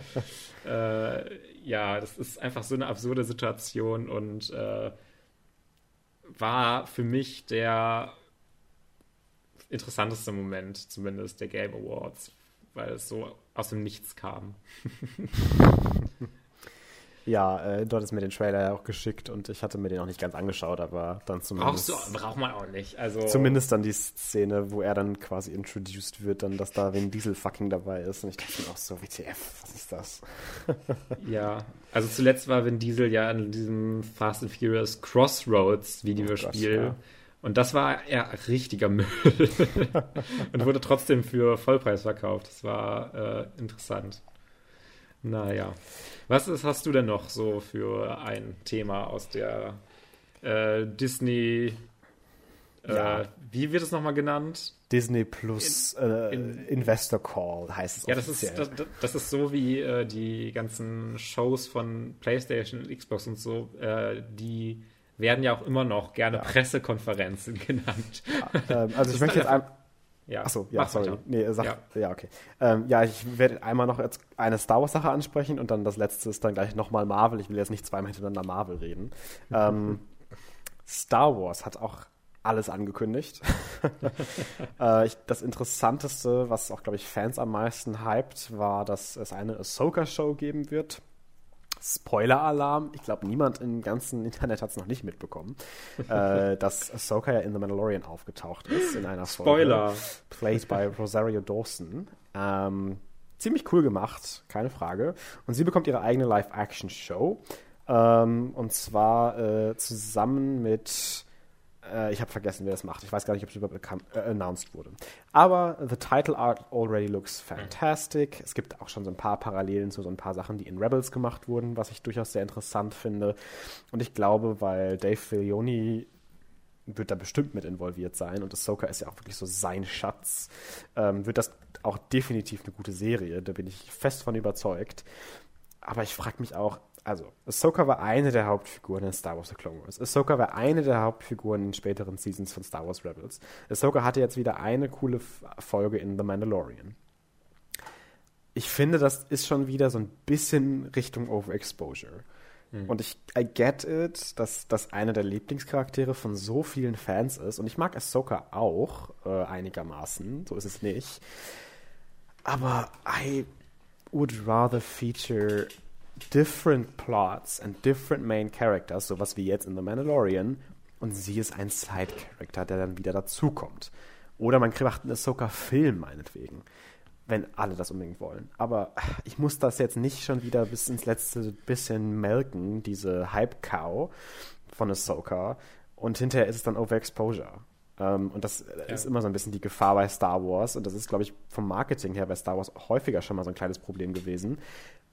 äh, ja, das ist einfach so eine absurde Situation und äh, war für mich der interessanteste Moment, zumindest der Game Awards, weil es so aus dem Nichts kam. (laughs) ja, äh, du hattest mir den Trailer ja auch geschickt und ich hatte mir den auch nicht ganz angeschaut, aber dann zumindest. Brauchst du, braucht man auch nicht. Also zumindest dann die Szene, wo er dann quasi introduced wird, dann, dass da Vin Diesel fucking dabei ist. Und ich dachte mir auch so, WTF, was ist das? (laughs) ja, also zuletzt war Vin Diesel ja in diesem Fast and Furious Crossroads Videospiel. Oh Gott, ja und das war ja richtiger Müll. (laughs) und wurde trotzdem für Vollpreis verkauft. Das war äh, interessant. Naja. Was ist, hast du denn noch so für ein Thema aus der äh, Disney äh, ja. wie wird es nochmal genannt? Disney Plus in, äh, in, Investor Call heißt es. Ja, das ist, das, das, ist so wie äh, die ganzen Shows von PlayStation und Xbox und so, äh, die werden ja auch immer noch gerne ja. Pressekonferenzen (laughs) genannt. Ähm, also ich möchte jetzt ein, ja, Achso, ja, sorry. Nee, sag, ja. ja, okay. Ähm, ja, ich werde einmal noch jetzt eine Star Wars-Sache ansprechen und dann das letzte ist dann gleich nochmal Marvel. Ich will jetzt nicht zweimal hintereinander Marvel reden. (laughs) ähm, Star Wars hat auch alles angekündigt. (laughs) äh, ich, das Interessanteste, was auch, glaube ich, Fans am meisten hypt, war, dass es eine Ahsoka-Show geben wird. Spoiler-Alarm. Ich glaube, niemand im ganzen Internet hat es noch nicht mitbekommen, äh, (laughs) dass Ahsoka ja in The Mandalorian aufgetaucht ist in einer Spoiler. Folge. Played by Rosario Dawson. Ähm, ziemlich cool gemacht, keine Frage. Und sie bekommt ihre eigene Live-Action-Show. Ähm, und zwar äh, zusammen mit äh, ich habe vergessen, wer das macht. Ich weiß gar nicht, ob es überhaupt äh, announced wurde. Aber the title art already looks fantastic. Es gibt auch schon so ein paar Parallelen zu so ein paar Sachen, die in Rebels gemacht wurden, was ich durchaus sehr interessant finde. Und ich glaube, weil Dave Filoni wird da bestimmt mit involviert sein und Ahsoka ist ja auch wirklich so sein Schatz, ähm, wird das auch definitiv eine gute Serie. Da bin ich fest von überzeugt. Aber ich frage mich auch, also, Ahsoka war eine der Hauptfiguren in Star Wars The Clone Wars. Ahsoka war eine der Hauptfiguren in späteren Seasons von Star Wars Rebels. Ahsoka hatte jetzt wieder eine coole Folge in The Mandalorian. Ich finde, das ist schon wieder so ein bisschen Richtung Overexposure. Mhm. Und ich, I get it, dass das einer der Lieblingscharaktere von so vielen Fans ist. Und ich mag Ahsoka auch äh, einigermaßen, so ist es nicht. Aber I would rather feature different plots and different main characters, sowas wie jetzt in The Mandalorian, und sie ist ein Side-Character, der dann wieder dazukommt. Oder man macht einen Ahsoka-Film, meinetwegen, wenn alle das unbedingt wollen. Aber ich muss das jetzt nicht schon wieder bis ins letzte bisschen melken, diese Hype-Cow von Ahsoka, und hinterher ist es dann Overexposure. Um, ähm, und das ja. ist immer so ein bisschen die Gefahr bei Star Wars. Und das ist, glaube ich, vom Marketing her bei Star Wars häufiger schon mal so ein kleines Problem gewesen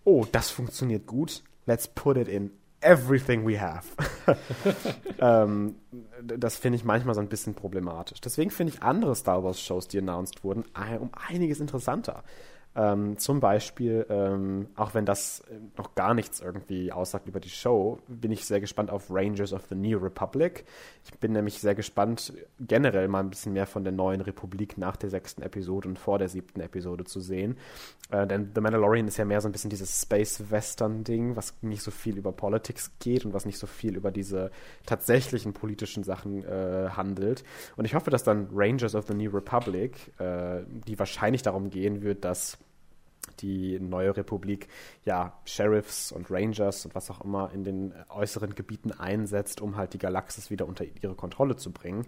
oh, das funktioniert gut, let's put it in everything we have. (laughs) ähm, das finde ich manchmal so ein bisschen problematisch. Deswegen finde ich andere Star Wars-Shows, die announced wurden, um einiges interessanter. Ähm, zum Beispiel, ähm, auch wenn das äh, noch gar nichts irgendwie aussagt über die Show, bin ich sehr gespannt auf Rangers of the New Republic. Ich bin nämlich sehr gespannt, generell mal ein bisschen mehr von der neuen Republik nach der sechsten Episode und vor der siebten Episode zu sehen. Äh, denn The Mandalorian ist ja mehr so ein bisschen dieses Space-Western-Ding, was nicht so viel über Politics geht und was nicht so viel über diese tatsächlichen politischen Sachen äh, handelt. Und ich hoffe, dass dann Rangers of the New Republic, äh, die wahrscheinlich darum gehen wird, dass die neue Republik ja Sheriffs und Rangers und was auch immer in den äußeren Gebieten einsetzt, um halt die Galaxis wieder unter ihre Kontrolle zu bringen,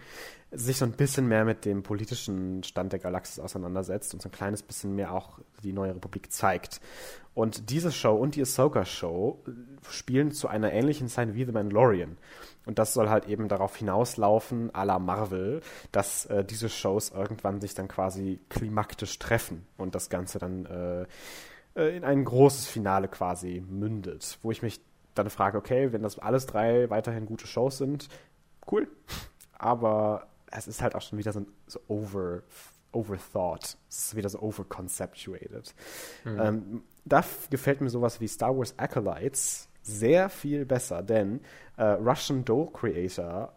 sich so ein bisschen mehr mit dem politischen Stand der Galaxis auseinandersetzt und so ein kleines bisschen mehr auch die neue Republik zeigt. Und diese Show und die Ahsoka Show spielen zu einer ähnlichen Zeit wie The Mandalorian. Und das soll halt eben darauf hinauslaufen, à la Marvel, dass äh, diese Shows irgendwann sich dann quasi klimaktisch treffen und das Ganze dann äh, äh, in ein großes Finale quasi mündet. Wo ich mich dann frage, okay, wenn das alles drei weiterhin gute Shows sind, cool. Aber es ist halt auch schon wieder so, so over, overthought. Es ist wieder so overconceptuated. Mhm. Ähm, da gefällt mir sowas wie Star Wars Acolytes sehr viel besser, denn äh, Russian Doll Creator,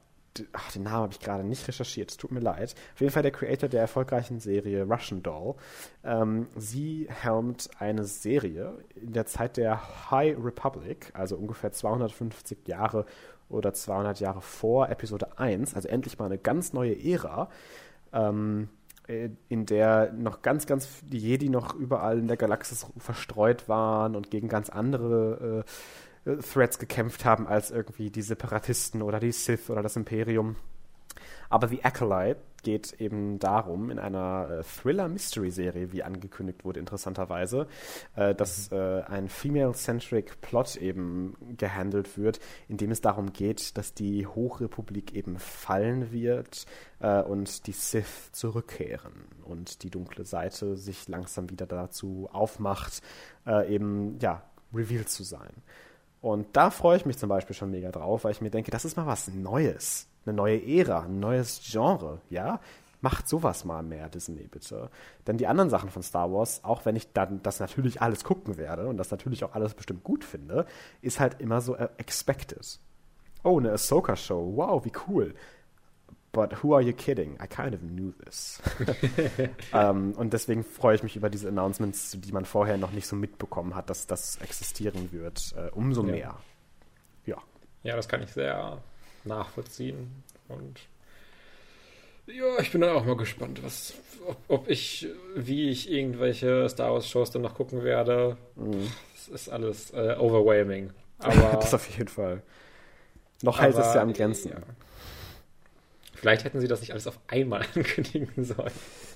ach, den Namen habe ich gerade nicht recherchiert, es tut mir leid. Auf jeden Fall der Creator der erfolgreichen Serie Russian Doll. Ähm, sie helmt eine Serie in der Zeit der High Republic, also ungefähr 250 Jahre oder 200 Jahre vor Episode 1, also endlich mal eine ganz neue Ära. Ähm, äh, in der noch ganz, ganz die Jedi noch überall in der Galaxis verstreut waren und gegen ganz andere äh, Threads gekämpft haben als irgendwie die Separatisten oder die Sith oder das Imperium. Aber The Acolyte geht eben darum, in einer äh, Thriller-Mystery-Serie, wie angekündigt wurde, interessanterweise, äh, dass äh, ein female-centric Plot eben gehandelt wird, in dem es darum geht, dass die Hochrepublik eben fallen wird äh, und die Sith zurückkehren und die dunkle Seite sich langsam wieder dazu aufmacht, äh, eben, ja, revealed zu sein. Und da freue ich mich zum Beispiel schon mega drauf, weil ich mir denke, das ist mal was Neues. Eine neue Ära, ein neues Genre, ja? Macht sowas mal mehr, Disney, bitte. Denn die anderen Sachen von Star Wars, auch wenn ich dann das natürlich alles gucken werde und das natürlich auch alles bestimmt gut finde, ist halt immer so äh, expected. Oh, eine Ahsoka-Show, wow, wie cool. But who are you kidding? I kind of knew this. um, (laughs) (laughs) ähm, und deswegen freue ich mich über diese Announcements, die man vorher noch nicht so mitbekommen hat, dass das existieren wird. Uh, umso mehr. Ja. Ja, das kann ich sehr nachvollziehen. Und ja, ich bin dann auch mal gespannt, was, ob, ob ich, wie ich irgendwelche Star Wars Shows dann noch gucken werde. Mhm. Das ist alles äh, overwhelming. Aber, (laughs) das auf jeden Fall. Noch hält es ja am Grenzen. Ja Vielleicht hätten sie das nicht alles auf einmal (laughs) ankündigen sollen.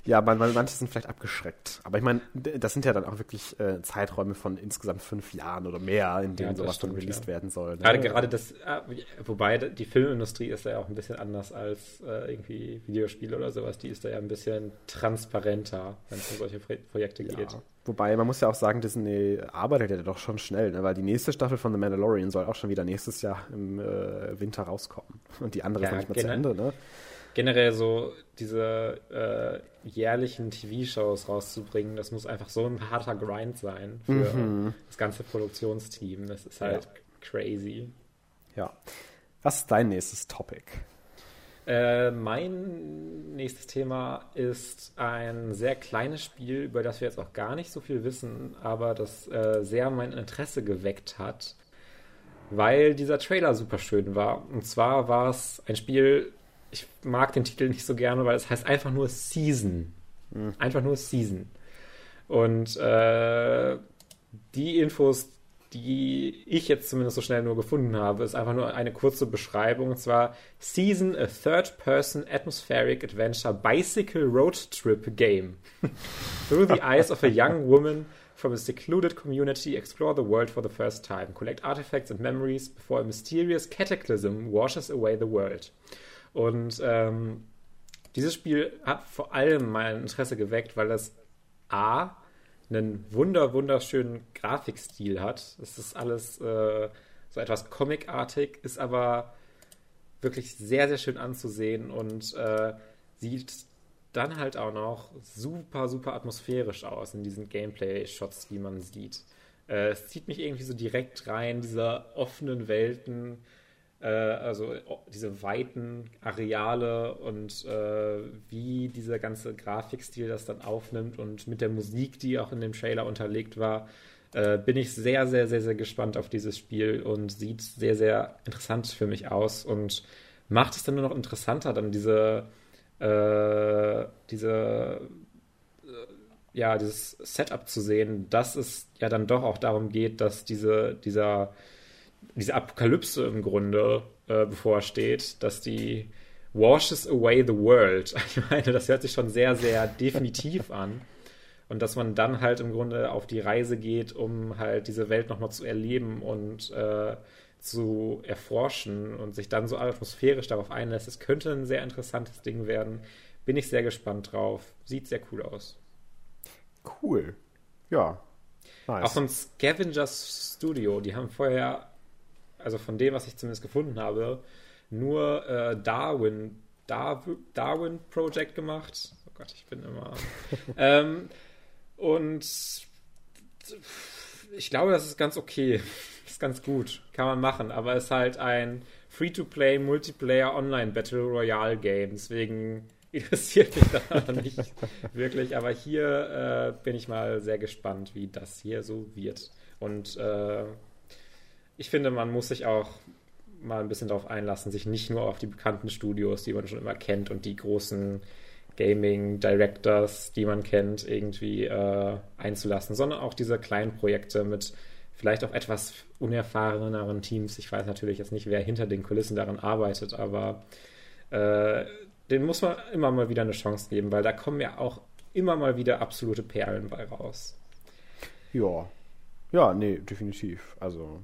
Ja, man, man, manche sind vielleicht abgeschreckt. Aber ich meine, das sind ja dann auch wirklich äh, Zeiträume von insgesamt fünf Jahren oder mehr, in denen ja, sowas stimmt, dann released ja. werden soll. Ne? Gerade, gerade das, äh, wobei die Filmindustrie ist ja auch ein bisschen anders als äh, irgendwie Videospiele oder sowas. Die ist da ja ein bisschen transparenter, wenn es um solche Projekte ja. geht. Wobei, man muss ja auch sagen, Disney arbeitet ja doch schon schnell, ne? weil die nächste Staffel von The Mandalorian soll auch schon wieder nächstes Jahr im äh, Winter rauskommen. (laughs) Und die andere ja, ist nicht mehr zu Ende, ne? Generell so diese äh, jährlichen TV-Shows rauszubringen, das muss einfach so ein harter Grind sein für mhm. das ganze Produktionsteam. Das ist halt ja. crazy. Ja. Was ist dein nächstes Topic? Äh, mein nächstes Thema ist ein sehr kleines Spiel, über das wir jetzt auch gar nicht so viel wissen, aber das äh, sehr mein Interesse geweckt hat, weil dieser Trailer super schön war. Und zwar war es ein Spiel, ich mag den Titel nicht so gerne, weil es heißt einfach nur Season. Mhm. Einfach nur Season. Und äh, die Infos, die ich jetzt zumindest so schnell nur gefunden habe, ist einfach nur eine kurze Beschreibung. Und zwar Season, a third-person atmospheric adventure bicycle road trip game. (laughs) Through the eyes of a young woman from a secluded community, explore the world for the first time. Collect artifacts and memories before a mysterious cataclysm washes away the world. Und ähm, dieses Spiel hat vor allem mein Interesse geweckt, weil es A einen wunder, wunderschönen Grafikstil hat. Es ist alles äh, so etwas comicartig, ist aber wirklich sehr, sehr schön anzusehen und äh, sieht dann halt auch noch super, super atmosphärisch aus in diesen Gameplay-Shots, die man sieht. Äh, es zieht mich irgendwie so direkt rein, dieser offenen Welten, also diese weiten Areale und äh, wie dieser ganze Grafikstil das dann aufnimmt und mit der Musik, die auch in dem Trailer unterlegt war, äh, bin ich sehr, sehr, sehr, sehr gespannt auf dieses Spiel und sieht sehr, sehr interessant für mich aus und macht es dann nur noch interessanter, dann diese, äh, diese äh, ja, dieses Setup zu sehen, dass es ja dann doch auch darum geht, dass diese, dieser diese Apokalypse im Grunde äh, bevorsteht, dass die washes away the world. (laughs) Ich meine, das hört sich schon sehr, sehr definitiv an. Und dass man dann halt im Grunde auf die Reise geht, um halt diese Welt nochmal zu erleben und äh, zu erforschen und sich dann so atmosphärisch darauf einlässt. Es könnte ein sehr interessantes Ding werden. Bin ich sehr gespannt drauf. Sieht sehr cool aus. Cool. Ja. Nice. Auch von Scavengers Studio. Die haben vorher also von dem, was ich zumindest gefunden habe, nur äh, Darwin, Darwin, Darwin Project gemacht. Oh Gott, ich bin immer. (laughs) ähm, und ich glaube, das ist ganz okay. (laughs) Ist ganz gut. Kann man machen. Aber es ist halt ein Free-to-Play Multiplayer Online Battle Royale Game. Deswegen (laughs) interessiert mich das nicht wirklich. Aber hier äh, bin ich mal sehr gespannt, wie das hier so wird. Und äh, ich finde, man muss sich auch mal ein bisschen darauf einlassen, sich nicht nur auf die bekannten Studios, die man schon immer kennt und die großen Gaming Directors, die man kennt, irgendwie äh, einzulassen, sondern auch diese kleinen Projekte mit vielleicht auch etwas unerfahreneren Teams. Ich weiß natürlich jetzt nicht, wer hinter den Kulissen daran arbeitet, aber äh, den muss man immer mal wieder eine Chance geben, weil da kommen ja auch immer mal wieder absolute Perlen bei raus. Ja. Ja, nee, definitiv. Also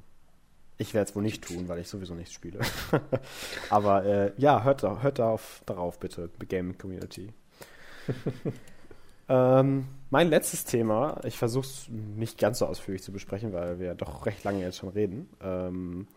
ich werde es wohl nicht tun, weil ich sowieso nichts spiele. (laughs) Aber äh, ja, hört, hört darauf, darauf bitte, Gaming Community. (laughs) ähm, mein letztes Thema, ich versuche es nicht ganz so ausführlich zu besprechen, weil wir doch recht lange jetzt schon reden, ähm,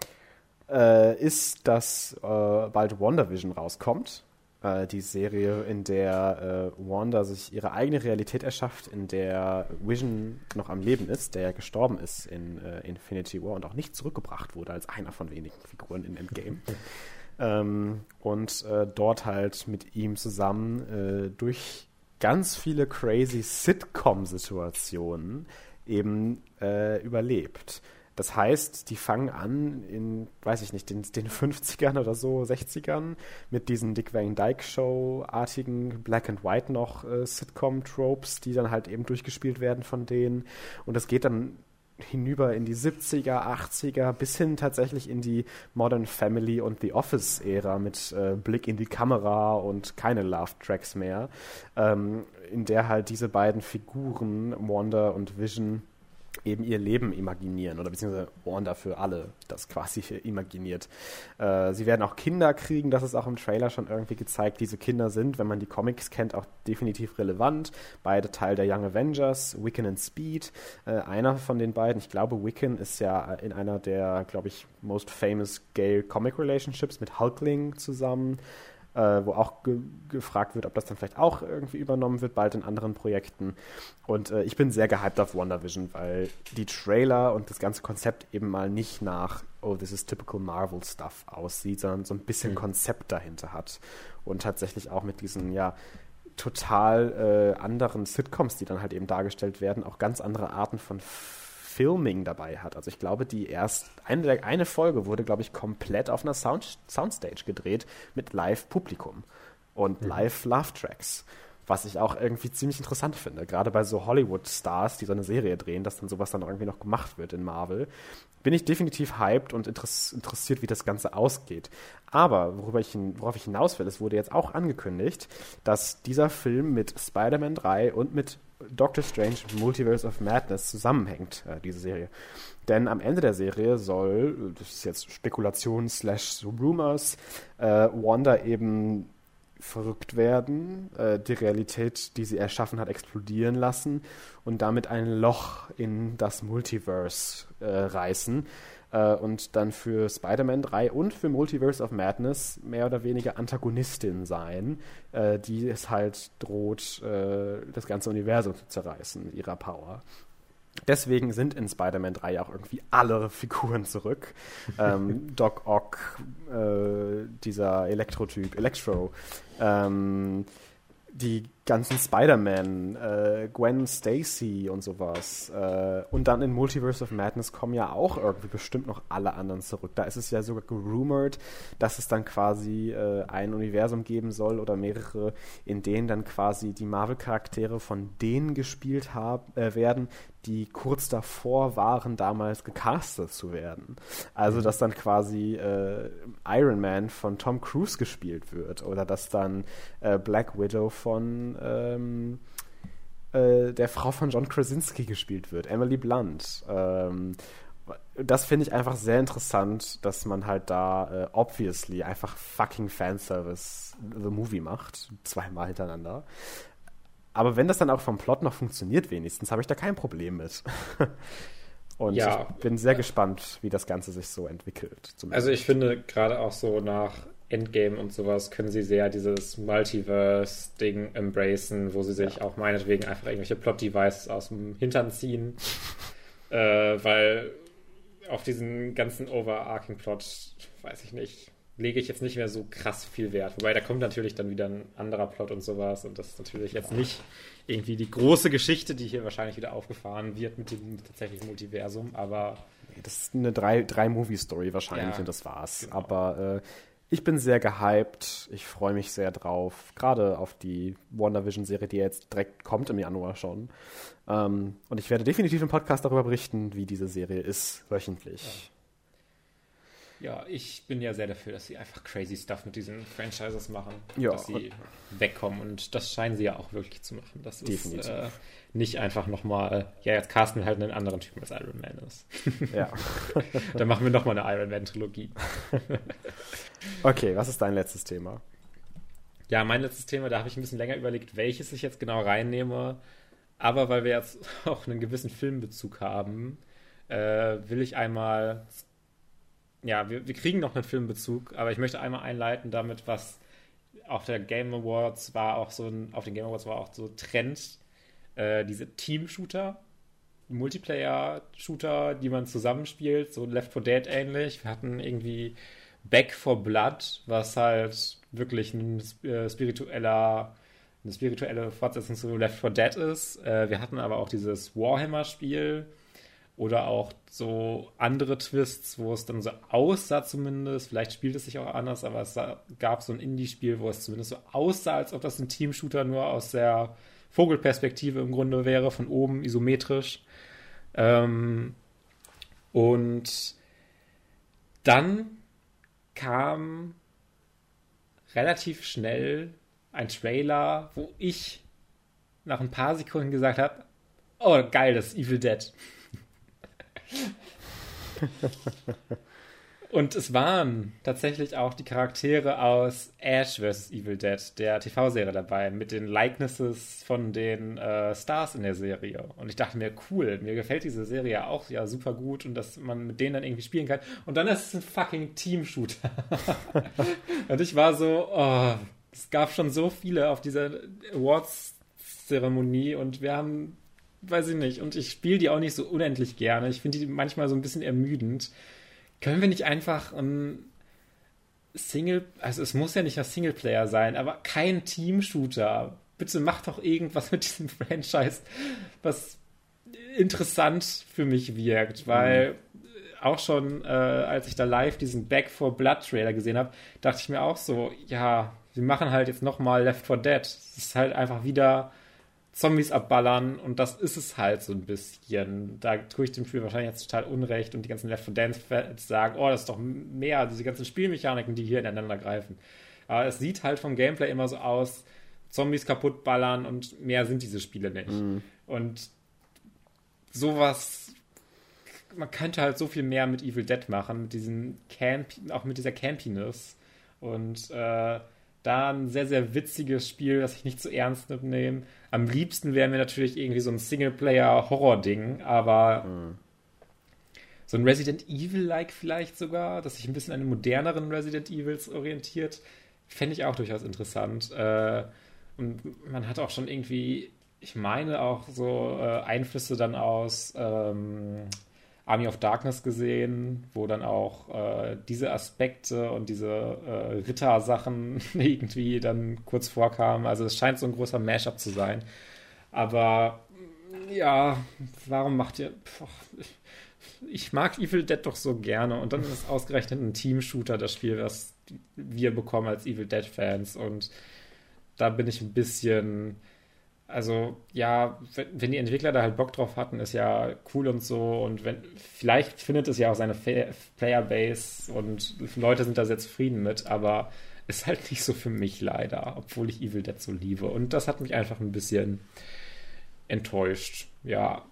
äh, ist, dass äh, bald WandaVision rauskommt äh, die Serie, in der äh, Wanda sich ihre eigene Realität erschafft, in der Vision noch am Leben ist, der ja gestorben ist in äh, Infinity War und auch nicht zurückgebracht wurde als einer von wenigen Figuren in Endgame. (laughs) ähm, und äh, dort halt mit ihm zusammen äh, durch ganz viele crazy Sitcom-Situationen eben äh, überlebt. Das heißt, die fangen an in, weiß ich nicht, den, den (laughs) 50ern oder so, 60ern mit diesen Dick Van Dyke Show-artigen Black and White noch äh, Sitcom-Tropes, die dann halt eben durchgespielt werden von denen. Und das geht dann hinüber in die 70er, 80er, bis hin tatsächlich in die Modern Family und The Office-Ära mit äh, Blick in die Kamera und keine Love-Tracks mehr, ähm, in der halt diese beiden Figuren, Wanda und Vision, eben ihr Leben imaginieren oder beziehungsweise Wanda für alle das quasi (laughs) imaginiert. Äh, sie werden auch Kinder kriegen, das ist auch im Trailer schon irgendwie gezeigt. Diese Kinder sind, wenn man die Comics kennt, auch definitiv relevant. Beide Teil der Young Avengers, Wiccan und Speed. Äh, einer von den beiden, ich glaube, Wiccan ist ja in einer der, glaube ich, most famous gay Comic Relationships mit Hulkling zusammen äh, wo auch ge gefragt wird, ob das dann vielleicht auch irgendwie übernommen wird, bald in anderen Projekten. Und äh, ich bin sehr gehypt auf WandaVision, weil die Trailer und das ganze Konzept eben mal nicht nach, oh, this is typical Marvel Stuff aussieht, sondern so ein bisschen mhm. Konzept dahinter hat. Und tatsächlich auch mit diesen, ja, total äh, anderen Sitcoms, die dann halt eben dargestellt werden, auch ganz andere Arten von Filming dabei hat. Also ich glaube, die erst eine, eine Folge wurde, glaube ich, komplett auf einer Sound, Soundstage gedreht mit Live-Publikum und mhm. Live-Love-Tracks. Was ich auch irgendwie ziemlich interessant finde. Gerade bei so Hollywood-Stars, die so eine Serie drehen, dass dann sowas dann irgendwie noch gemacht wird in Marvel. Bin ich definitiv hyped und interessiert, wie das Ganze ausgeht. Aber worüber ich, worauf ich hinaus will, es wurde jetzt auch angekündigt, dass dieser Film mit Spider-Man 3 und mit Doctor Strange Multiverse of Madness zusammenhängt, äh, diese Serie. Denn am Ende der Serie soll, das ist jetzt Spekulation slash Rumors, äh, Wanda eben verrückt werden, äh, die Realität, die sie erschaffen hat, explodieren lassen und damit ein Loch in das Multiverse äh, reißen äh, und dann für Spider-Man 3 und für Multiverse of Madness mehr oder weniger Antagonistin sein, äh, die es halt droht, äh, das ganze Universum zu zerreißen mit ihrer Power. Deswegen sind in Spider-Man 3 auch irgendwie alle Figuren zurück. (laughs) ähm, Doc Ock, äh, dieser Elektro-Typ, Electro, ähm, die ganzen Spider-Man, äh, Gwen Stacy und sowas. Äh, und dann in Multiverse of Madness kommen ja auch irgendwie bestimmt noch alle anderen zurück. Da ist es ja sogar gerumored, dass es dann quasi äh, ein Universum geben soll oder mehrere, in denen dann quasi die Marvel-Charaktere von denen gespielt haben, äh, werden, die kurz davor waren, damals gecastet zu werden. Also, mhm. dass dann quasi äh, Iron Man von Tom Cruise gespielt wird oder dass dann äh, Black Widow von ähm, äh, der Frau von John Krasinski gespielt wird, Emily Blunt. Ähm, das finde ich einfach sehr interessant, dass man halt da äh, obviously einfach fucking Fanservice The Movie macht, zweimal hintereinander. Aber wenn das dann auch vom Plot noch funktioniert, wenigstens, habe ich da kein Problem mit. (laughs) Und ja, ich bin sehr gespannt, wie das Ganze sich so entwickelt. Also ich finde gerade auch so nach Endgame und sowas können sie sehr dieses Multiverse-Ding embracen, wo sie sich ja. auch meinetwegen einfach irgendwelche Plot-Devices aus dem Hintern ziehen. äh, weil auf diesen ganzen Overarching-Plot, weiß ich nicht, lege ich jetzt nicht mehr so krass viel Wert. Wobei da kommt natürlich dann wieder ein anderer Plot und sowas und das ist natürlich jetzt nicht irgendwie die große Geschichte, die hier wahrscheinlich wieder aufgefahren wird mit dem tatsächlichen Multiversum, aber. Das ist eine Drei-Movie-Story drei wahrscheinlich ja, und das war's. Genau. Aber äh, ich bin sehr gehypt. Ich freue mich sehr drauf. Gerade auf die WandaVision-Serie, die jetzt direkt kommt im Januar schon. Ähm, und ich werde definitiv im Podcast darüber berichten, wie diese Serie ist, wöchentlich. Ja. Ich bin ja sehr dafür, dass sie einfach crazy Stuff mit diesen Franchises machen. Ja. Dass sie wegkommen. Und das scheinen sie ja auch wirklich zu machen. Das Definitiv. ist äh, nicht einfach nochmal, ja, jetzt casten wir halt einen anderen Typen als Iron Man ist. Ja. (laughs) Dann machen wir nochmal eine Iron Man-Trilogie. (laughs) okay, was ist dein letztes Thema? Ja, mein letztes Thema, da habe ich ein bisschen länger überlegt, welches ich jetzt genau reinnehme. Aber weil wir jetzt (laughs) auch einen gewissen Filmbezug haben, äh, will ich einmal ja, wir, wir kriegen noch einen Filmbezug, aber ich möchte einmal einleiten damit, was auf der Game Awards war auch so ein, auf den Game Awards war auch so Trend, äh, diese Team-Shooter, Multiplayer-Shooter, die man zusammenspielt, so Left 4 Dead ähnlich. Wir hatten irgendwie Back for Blood, was halt wirklich ein äh, spiritueller, eine spirituelle Fortsetzung zu Left 4 Dead ist. Äh, wir hatten aber auch dieses Warhammer-Spiel, oder auch so andere Twists, wo es dann so aussah zumindest, vielleicht spielt es sich auch anders, aber es gab so ein Indie-Spiel, wo es zumindest so aussah, als ob das ein Team-Shooter nur aus der Vogelperspektive im Grunde wäre, von oben isometrisch. Ähm, Und dann kam relativ schnell ein Trailer, wo ich nach ein paar Sekunden gesagt habe, oh geil, das ist Evil Dead. (laughs) Und es waren tatsächlich auch die Charaktere aus Ash vs. Evil Dead, der TV-Serie dabei, mit den Likenesses von den äh, Stars in der Serie. Und ich dachte mir, cool, mir gefällt diese Serie auch ja super gut und dass man mit denen dann irgendwie spielen kann. Und dann ist es ein fucking Team-Shooter. (laughs) und ich war so, oh, es gab schon so viele auf dieser Awards-Zeremonie und wir haben, weiß ich nicht, und ich spiele die auch nicht so unendlich gerne. Ich finde die manchmal so ein bisschen ermüdend. Können wir nicht einfach ein Single, also es muss ja nicht ein Singleplayer sein, aber kein Team-Shooter. Bitte mach doch irgendwas (laughs) mit diesem Franchise, was interessant für mich wirkt, weil mhm. auch schon, äh, als ich da live diesen Back for Blood Trailer gesehen habe, dachte ich mir auch so, ja, sie machen halt jetzt nochmal Left 4 Dead. Es ist halt einfach wieder Zombies abballern und das ist es halt so ein bisschen. Da tue ich dem Spiel wahrscheinlich jetzt total unrecht und die ganzen Left 4 Dead-Fans sagen, oh, das ist doch mehr, diese ganzen Spielmechaniken, die hier ineinander greifen. Aber es sieht halt vom Gameplay immer so aus, Zombies kaputt ballern und mehr sind diese Spiele nicht. Mhm. Und sowas, man könnte halt so viel mehr mit Evil Dead machen, mit diesem Camp, auch mit dieser Campiness und äh, da ein sehr, sehr witziges Spiel, das ich nicht zu ernst nehme. Am liebsten wäre mir natürlich irgendwie so ein Singleplayer-Horror-Ding, aber mhm. so ein Resident Evil-like vielleicht sogar, das sich ein bisschen an den moderneren Resident Evils orientiert, fände ich auch durchaus interessant. Äh, und man hat auch schon irgendwie, ich meine auch so äh, Einflüsse dann aus ähm, Army of Darkness gesehen, wo dann auch äh, diese Aspekte und diese äh, Ritter-Sachen (laughs) irgendwie dann kurz vorkamen. Also es scheint so ein großer Mashup zu sein. Aber ja, warum macht ihr. Boah, ich mag Evil Dead doch so gerne und dann ist es ausgerechnet ein Team-Shooter, das Spiel, was wir bekommen als Evil Dead-Fans. Und da bin ich ein bisschen also ja, wenn die Entwickler da halt Bock drauf hatten, ist ja cool und so. Und wenn vielleicht findet es ja auch seine Playerbase und Leute sind da sehr zufrieden mit, aber ist halt nicht so für mich leider, obwohl ich Evil Dead so liebe. Und das hat mich einfach ein bisschen enttäuscht. Ja,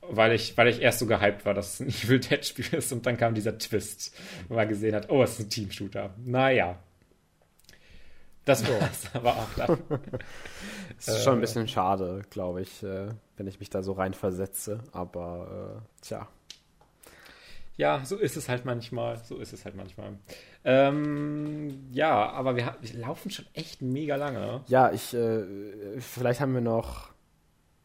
weil ich, weil ich erst so gehypt war, dass es ein (laughs) Evil Dead Spiel ist und dann kam dieser Twist, wo man gesehen hat, oh, es ist ein Team-Shooter. Naja, das (laughs) war's aber auch dann. (laughs) Es ist schon ein bisschen schade, glaube ich, äh, wenn ich mich da so rein versetze. Aber äh, tja. Ja, so ist es halt manchmal. So ist es halt manchmal. Ähm, ja, aber wir, wir, laufen schon echt mega lange. Ja, ich, äh, vielleicht haben wir noch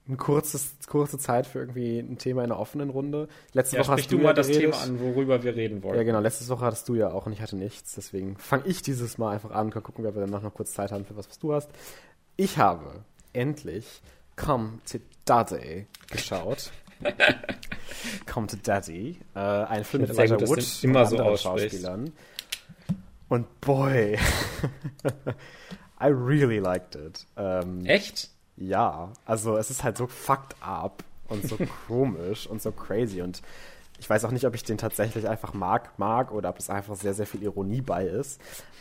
eine kurzes, kurze Zeit für irgendwie ein Thema in einer offenen Runde. Letzte ja, Woche hast du, du mal das Thema an, worüber wir reden wollen. Ja, genau. Letzte Woche hattest du ja auch und ich hatte nichts. Deswegen fange ich dieses Mal einfach an. Kann gucken, ob wir danach noch kurz Zeit haben für was, was du hast. Ich habe endlich Come to Daddy geschaut. (laughs) Come to Daddy. Äh, ein Film mit Elijah Wood und immer so Schauspielern. Und boy, (laughs) I really liked it. Ähm, Echt? Ja, also es ist halt so fucked up und so (laughs) komisch und so crazy und ich weiß auch nicht, ob ich den tatsächlich einfach mag, mag oder ob es einfach sehr, sehr viel Ironie bei ist.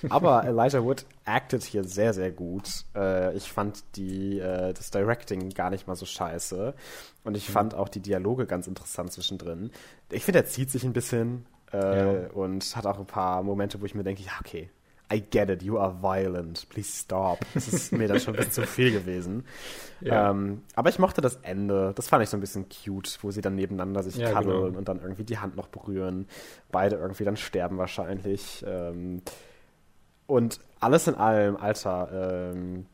Aber (laughs) Elijah Wood acted hier sehr, sehr gut. Äh, ich fand die, äh, das Directing gar nicht mal so scheiße. Und ich mhm. fand auch die Dialoge ganz interessant zwischendrin. Ich finde, er zieht sich ein bisschen äh, ja. und hat auch ein paar Momente, wo ich mir denke, ja, okay, I get it, you are violent, please stop. Das ist mir dann schon ein bisschen zu viel gewesen. Ja. Ähm, aber ich mochte das Ende, das fand ich so ein bisschen cute, wo sie dann nebeneinander sich ja, kaddeln genau. und dann irgendwie die Hand noch berühren. Beide irgendwie dann sterben wahrscheinlich. Ähm, und alles in allem, Alter, ähm,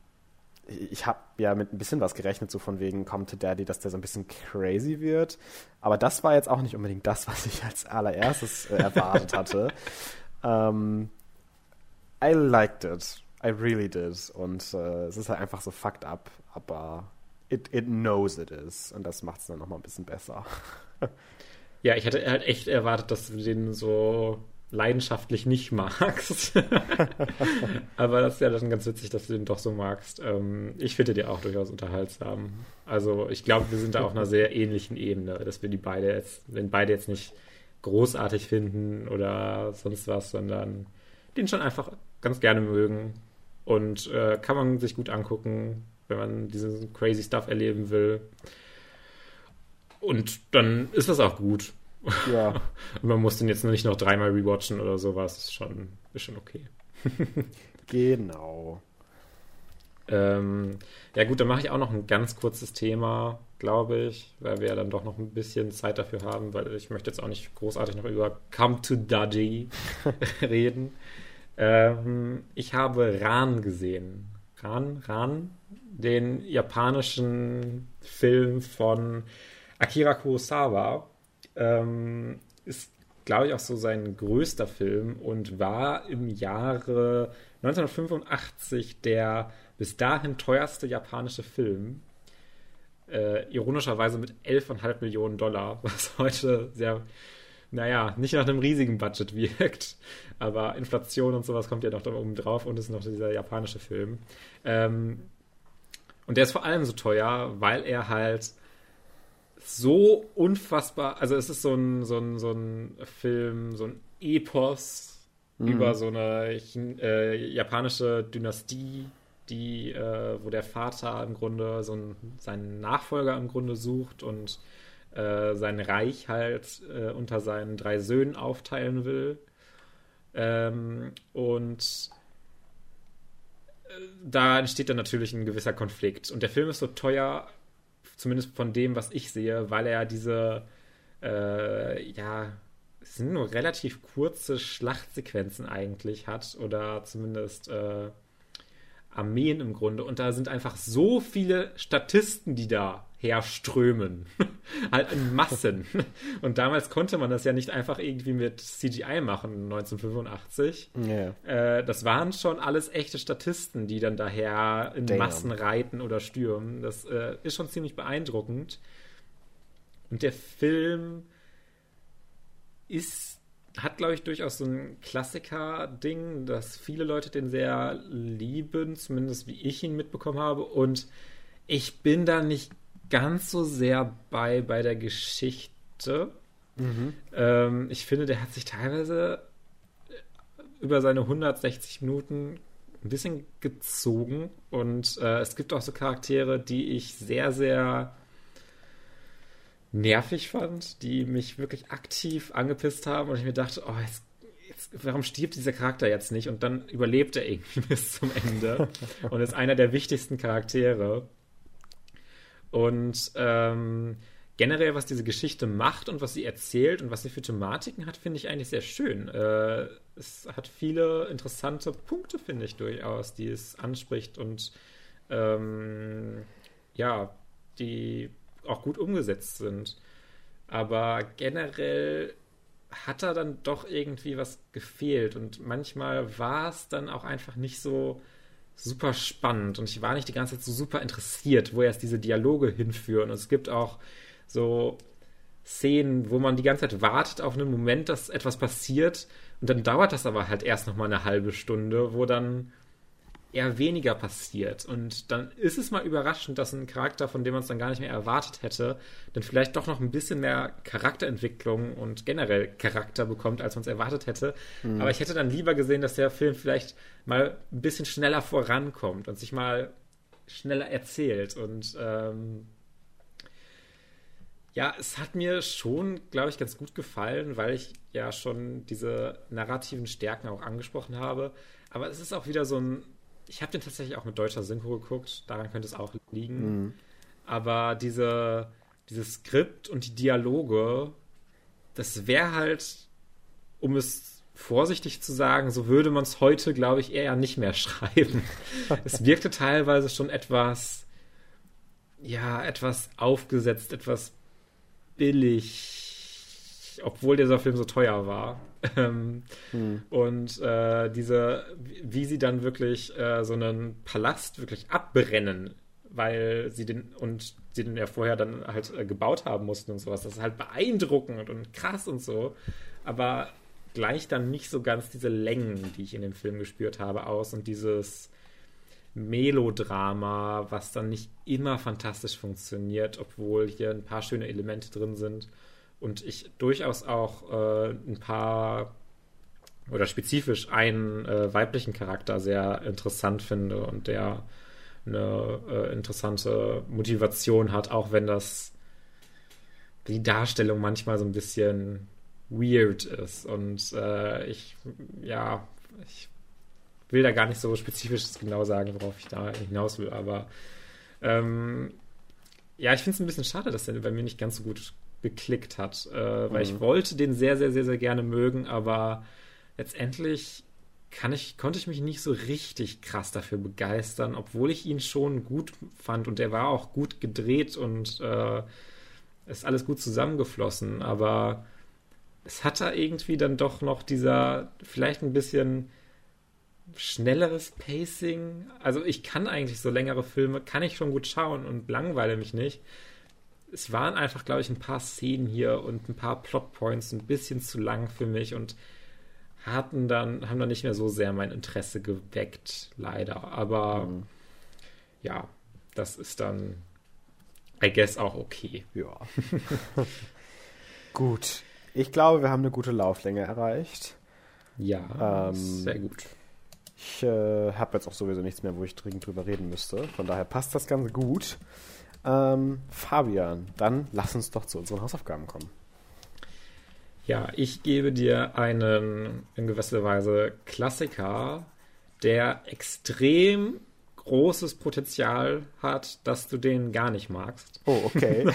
ich habe ja mit ein bisschen was gerechnet, so von wegen Come to Daddy, dass der so ein bisschen crazy wird. Aber das war jetzt auch nicht unbedingt das, was ich als allererstes äh, erwartet hatte. (laughs) ähm, I liked it. I really did. Und äh, es ist halt einfach so fucked up, aber it, it knows it is. Und das macht es dann nochmal ein bisschen besser. ja, ich hätte halt echt erwartet, dass du den so leidenschaftlich nicht magst. (laughs) aber das ist ja dann ganz witzig, dass du den doch so magst. Ähm, ich finde die auch durchaus unterhaltsam. Also ich glaube, wir sind da auf einer sehr ähnlichen Ebene, dass wir die beide jetzt, wenn beide jetzt nicht großartig finden oder sonst was, sondern den schon einfach ganz gerne mögen. Und äh, kann man sich gut angucken, wenn man diesen crazy Stuff erleben will. Und dann ist das auch gut. Ja. (laughs) Und man muss den jetzt nicht noch dreimal rewatchen oder sowas. Ist schon, ist schon okay. (laughs) genau. Ähm, ja gut, dann mache ich auch noch ein ganz kurzes Thema, glaube ich, weil wir ja dann doch noch ein bisschen Zeit dafür haben, weil ich möchte jetzt auch nicht großartig noch über Come to Daddy (laughs) reden. Ähm, ich habe Ran gesehen. Ran, Ran, den japanischen Film von Akira Kurosawa. Ähm, ist, glaube ich, auch so sein größter Film und war im Jahre 1985 der bis dahin teuerste japanische Film. Äh, ironischerweise mit 11,5 Millionen Dollar, (laughs) was heute sehr, naja, nicht nach einem riesigen Budget wirkt. (laughs) Aber Inflation und sowas kommt ja noch da oben drauf und ist noch dieser japanische Film. Ähm, und der ist vor allem so teuer, weil er halt so unfassbar, also es ist so ein, so ein, so ein Film, so ein Epos mhm. über so eine äh, japanische Dynastie, die, äh, wo der Vater im Grunde so ein, seinen Nachfolger im Grunde sucht und äh, sein Reich halt äh, unter seinen drei Söhnen aufteilen will. Ähm, und äh, da entsteht dann natürlich ein gewisser Konflikt. Und der Film ist so teuer, zumindest von dem, was ich sehe, weil er diese, äh, ja, es sind nur relativ kurze Schlachtsequenzen eigentlich hat oder zumindest äh, Armeen im Grunde. Und da sind einfach so viele Statisten, die da herströmen. (laughs) halt in Massen. Und damals konnte man das ja nicht einfach irgendwie mit CGI machen, 1985. Yeah. Äh, das waren schon alles echte Statisten, die dann daher in Damn. Massen reiten oder stürmen. Das äh, ist schon ziemlich beeindruckend. Und der Film ist hat, glaube ich, durchaus so ein Klassiker-Ding, dass viele Leute den sehr lieben, zumindest wie ich ihn mitbekommen habe. Und ich bin da nicht ganz so sehr bei, bei der Geschichte. Mhm. Ähm, ich finde, der hat sich teilweise über seine 160 Minuten ein bisschen gezogen. Und äh, es gibt auch so Charaktere, die ich sehr, sehr nervig fand, die mich wirklich aktiv angepisst haben und ich mir dachte, oh, jetzt, jetzt, warum stirbt dieser Charakter jetzt nicht? Und dann überlebt er irgendwie (laughs) bis zum Ende (laughs) und ist einer der wichtigsten Charaktere. Und ähm, generell, was diese Geschichte macht und was sie erzählt und was sie für Thematiken hat, finde ich eigentlich sehr schön. Äh, es hat viele interessante Punkte, finde ich durchaus, die es anspricht und ähm, ja, die auch gut umgesetzt sind. Aber generell hat da dann doch irgendwie was gefehlt und manchmal war es dann auch einfach nicht so super spannend und ich war nicht die ganze Zeit so super interessiert, wo erst diese Dialoge hinführen. Und es gibt auch so Szenen, wo man die ganze Zeit wartet auf einen Moment, dass etwas passiert und dann dauert das aber halt erst noch mal eine halbe Stunde, wo dann eher weniger passiert. Und dann ist es mal überraschend, dass ein Charakter, von dem man es dann gar nicht mehr erwartet hätte, dann vielleicht doch noch ein bisschen mehr Charakterentwicklung und generell Charakter bekommt, als man es erwartet hätte. Mhm. Aber ich hätte dann lieber gesehen, dass der Film vielleicht mal ein bisschen schneller vorankommt und sich mal schneller erzählt. Und ähm, ja, es hat mir schon, glaube ich, ganz gut gefallen, weil ich ja schon diese narrativen Stärken auch angesprochen habe. Aber es ist auch wieder so ein ich habe den tatsächlich auch mit deutscher Synchro geguckt, daran könnte es auch liegen. Mhm. Aber diese, dieses Skript und die Dialoge, das wäre halt, um es vorsichtig zu sagen, so würde man es heute, glaube ich, eher nicht mehr (laughs) schreiben. es wirkte teilweise schon etwas, ja, etwas aufgesetzt, etwas billig, obwohl dieser Film so teuer war. (laughs) Ähm, hm. Und äh, diese, wie sie dann wirklich äh, so einen Palast wirklich abbrennen, weil sie den und sie den ja vorher dann halt äh, gebaut haben mussten und sowas. Das ist halt beeindruckend und krass und so. Aber gleich dann nicht so ganz diese Längen, die ich in dem Film gespürt habe, aus und dieses Melodrama, was dann nicht immer fantastisch funktioniert, obwohl hier ein paar schöne Elemente drin sind. Und ich durchaus auch äh, ein paar oder spezifisch einen äh, weiblichen Charakter sehr interessant finde und der eine äh, interessante Motivation hat, auch wenn das die Darstellung manchmal so ein bisschen weird ist. Und äh, ich, ja, ich will da gar nicht so spezifisch genau sagen, worauf ich da hinaus will, aber ähm, ja, ich finde es ein bisschen schade, dass der bei mir nicht ganz so gut geklickt hat, äh, weil mhm. ich wollte den sehr, sehr, sehr, sehr gerne mögen, aber letztendlich kann ich, konnte ich mich nicht so richtig krass dafür begeistern, obwohl ich ihn schon gut fand und er war auch gut gedreht und äh, ist alles gut zusammengeflossen, aber es hat da irgendwie dann doch noch dieser vielleicht ein bisschen schnelleres Pacing. Also ich kann eigentlich so längere Filme, kann ich schon gut schauen und langweile mich nicht. Es waren einfach, glaube ich, ein paar Szenen hier und ein paar Plotpoints ein bisschen zu lang für mich und hatten dann, haben dann nicht mehr so sehr mein Interesse geweckt, leider. Aber mhm. ja, das ist dann, I guess, auch okay. Ja. (laughs) gut. Ich glaube, wir haben eine gute Lauflänge erreicht. Ja, ähm, sehr gut. Ich äh, habe jetzt auch sowieso nichts mehr, wo ich dringend drüber reden müsste. Von daher passt das Ganze gut. Ähm, Fabian, dann lass uns doch zu unseren Hausaufgaben kommen. Ja, ich gebe dir einen in gewisser Weise Klassiker, der extrem großes Potenzial hat, dass du den gar nicht magst. Oh, okay.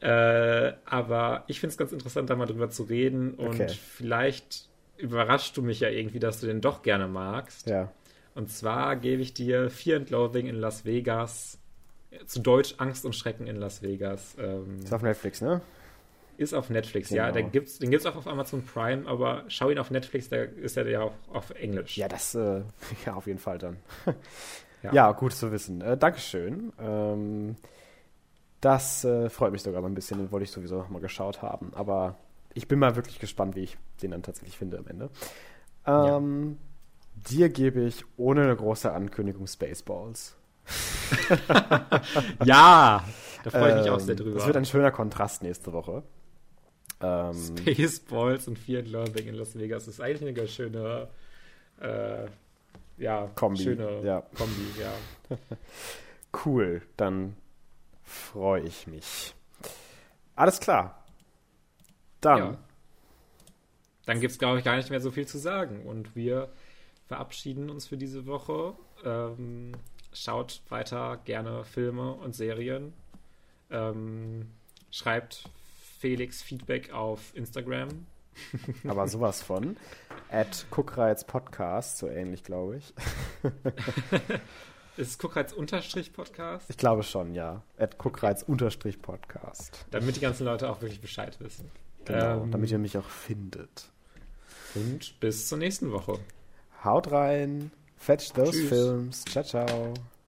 (laughs) äh, aber ich finde es ganz interessant, da mal drüber zu reden und okay. vielleicht überraschst du mich ja irgendwie, dass du den doch gerne magst. Ja. Und zwar gebe ich dir Fear and Loathing in Las Vegas, zu Deutsch Angst und Schrecken in Las Vegas. Ähm, ist auf Netflix, ne? Ist auf Netflix, genau. ja. Den gibt's, den gibt's auch auf Amazon Prime, aber schau ihn auf Netflix, da ist er ja auch auf Englisch. Ja, das, äh, (laughs) ja, auf jeden Fall dann. (laughs) ja. ja. gut zu wissen. Äh, Dankeschön. Ähm, das äh, freut mich sogar mal ein bisschen, den wollte ich sowieso noch mal geschaut haben. Aber ich bin mal wirklich gespannt, wie ich den dann tatsächlich finde am Ende. Ähm, ja. Dir gebe ich ohne eine große Ankündigung Spaceballs. (laughs) ja, da freue ich mich ähm, auch sehr drüber. Das wird ein schöner Kontrast nächste Woche. Ähm, Spaceballs und Fear and Loathing in Las Vegas ist eigentlich eine ganz schöne äh, ja, Kombi. Schöne ja. Kombi, ja. (laughs) cool, dann freue ich mich. Alles klar. Dann. Ja. Dann gibt es, glaube ich, gar nicht mehr so viel zu sagen. Und wir verabschieden uns für diese Woche. Ähm, schaut weiter gerne Filme und Serien. Ähm, schreibt Felix Feedback auf Instagram. (laughs) Aber sowas von. At Guckreiz Podcast, so ähnlich, glaube ich. (laughs) Ist es Guckreiz Unterstrich Podcast? Ich glaube schon, ja. At Guckreiz Unterstrich Podcast. Damit die ganzen Leute auch wirklich Bescheid wissen. Genau, ähm, damit ihr mich auch findet. Und bis zur nächsten Woche. Haut rein. Fetch those Tschüss. films. Ciao, ciao.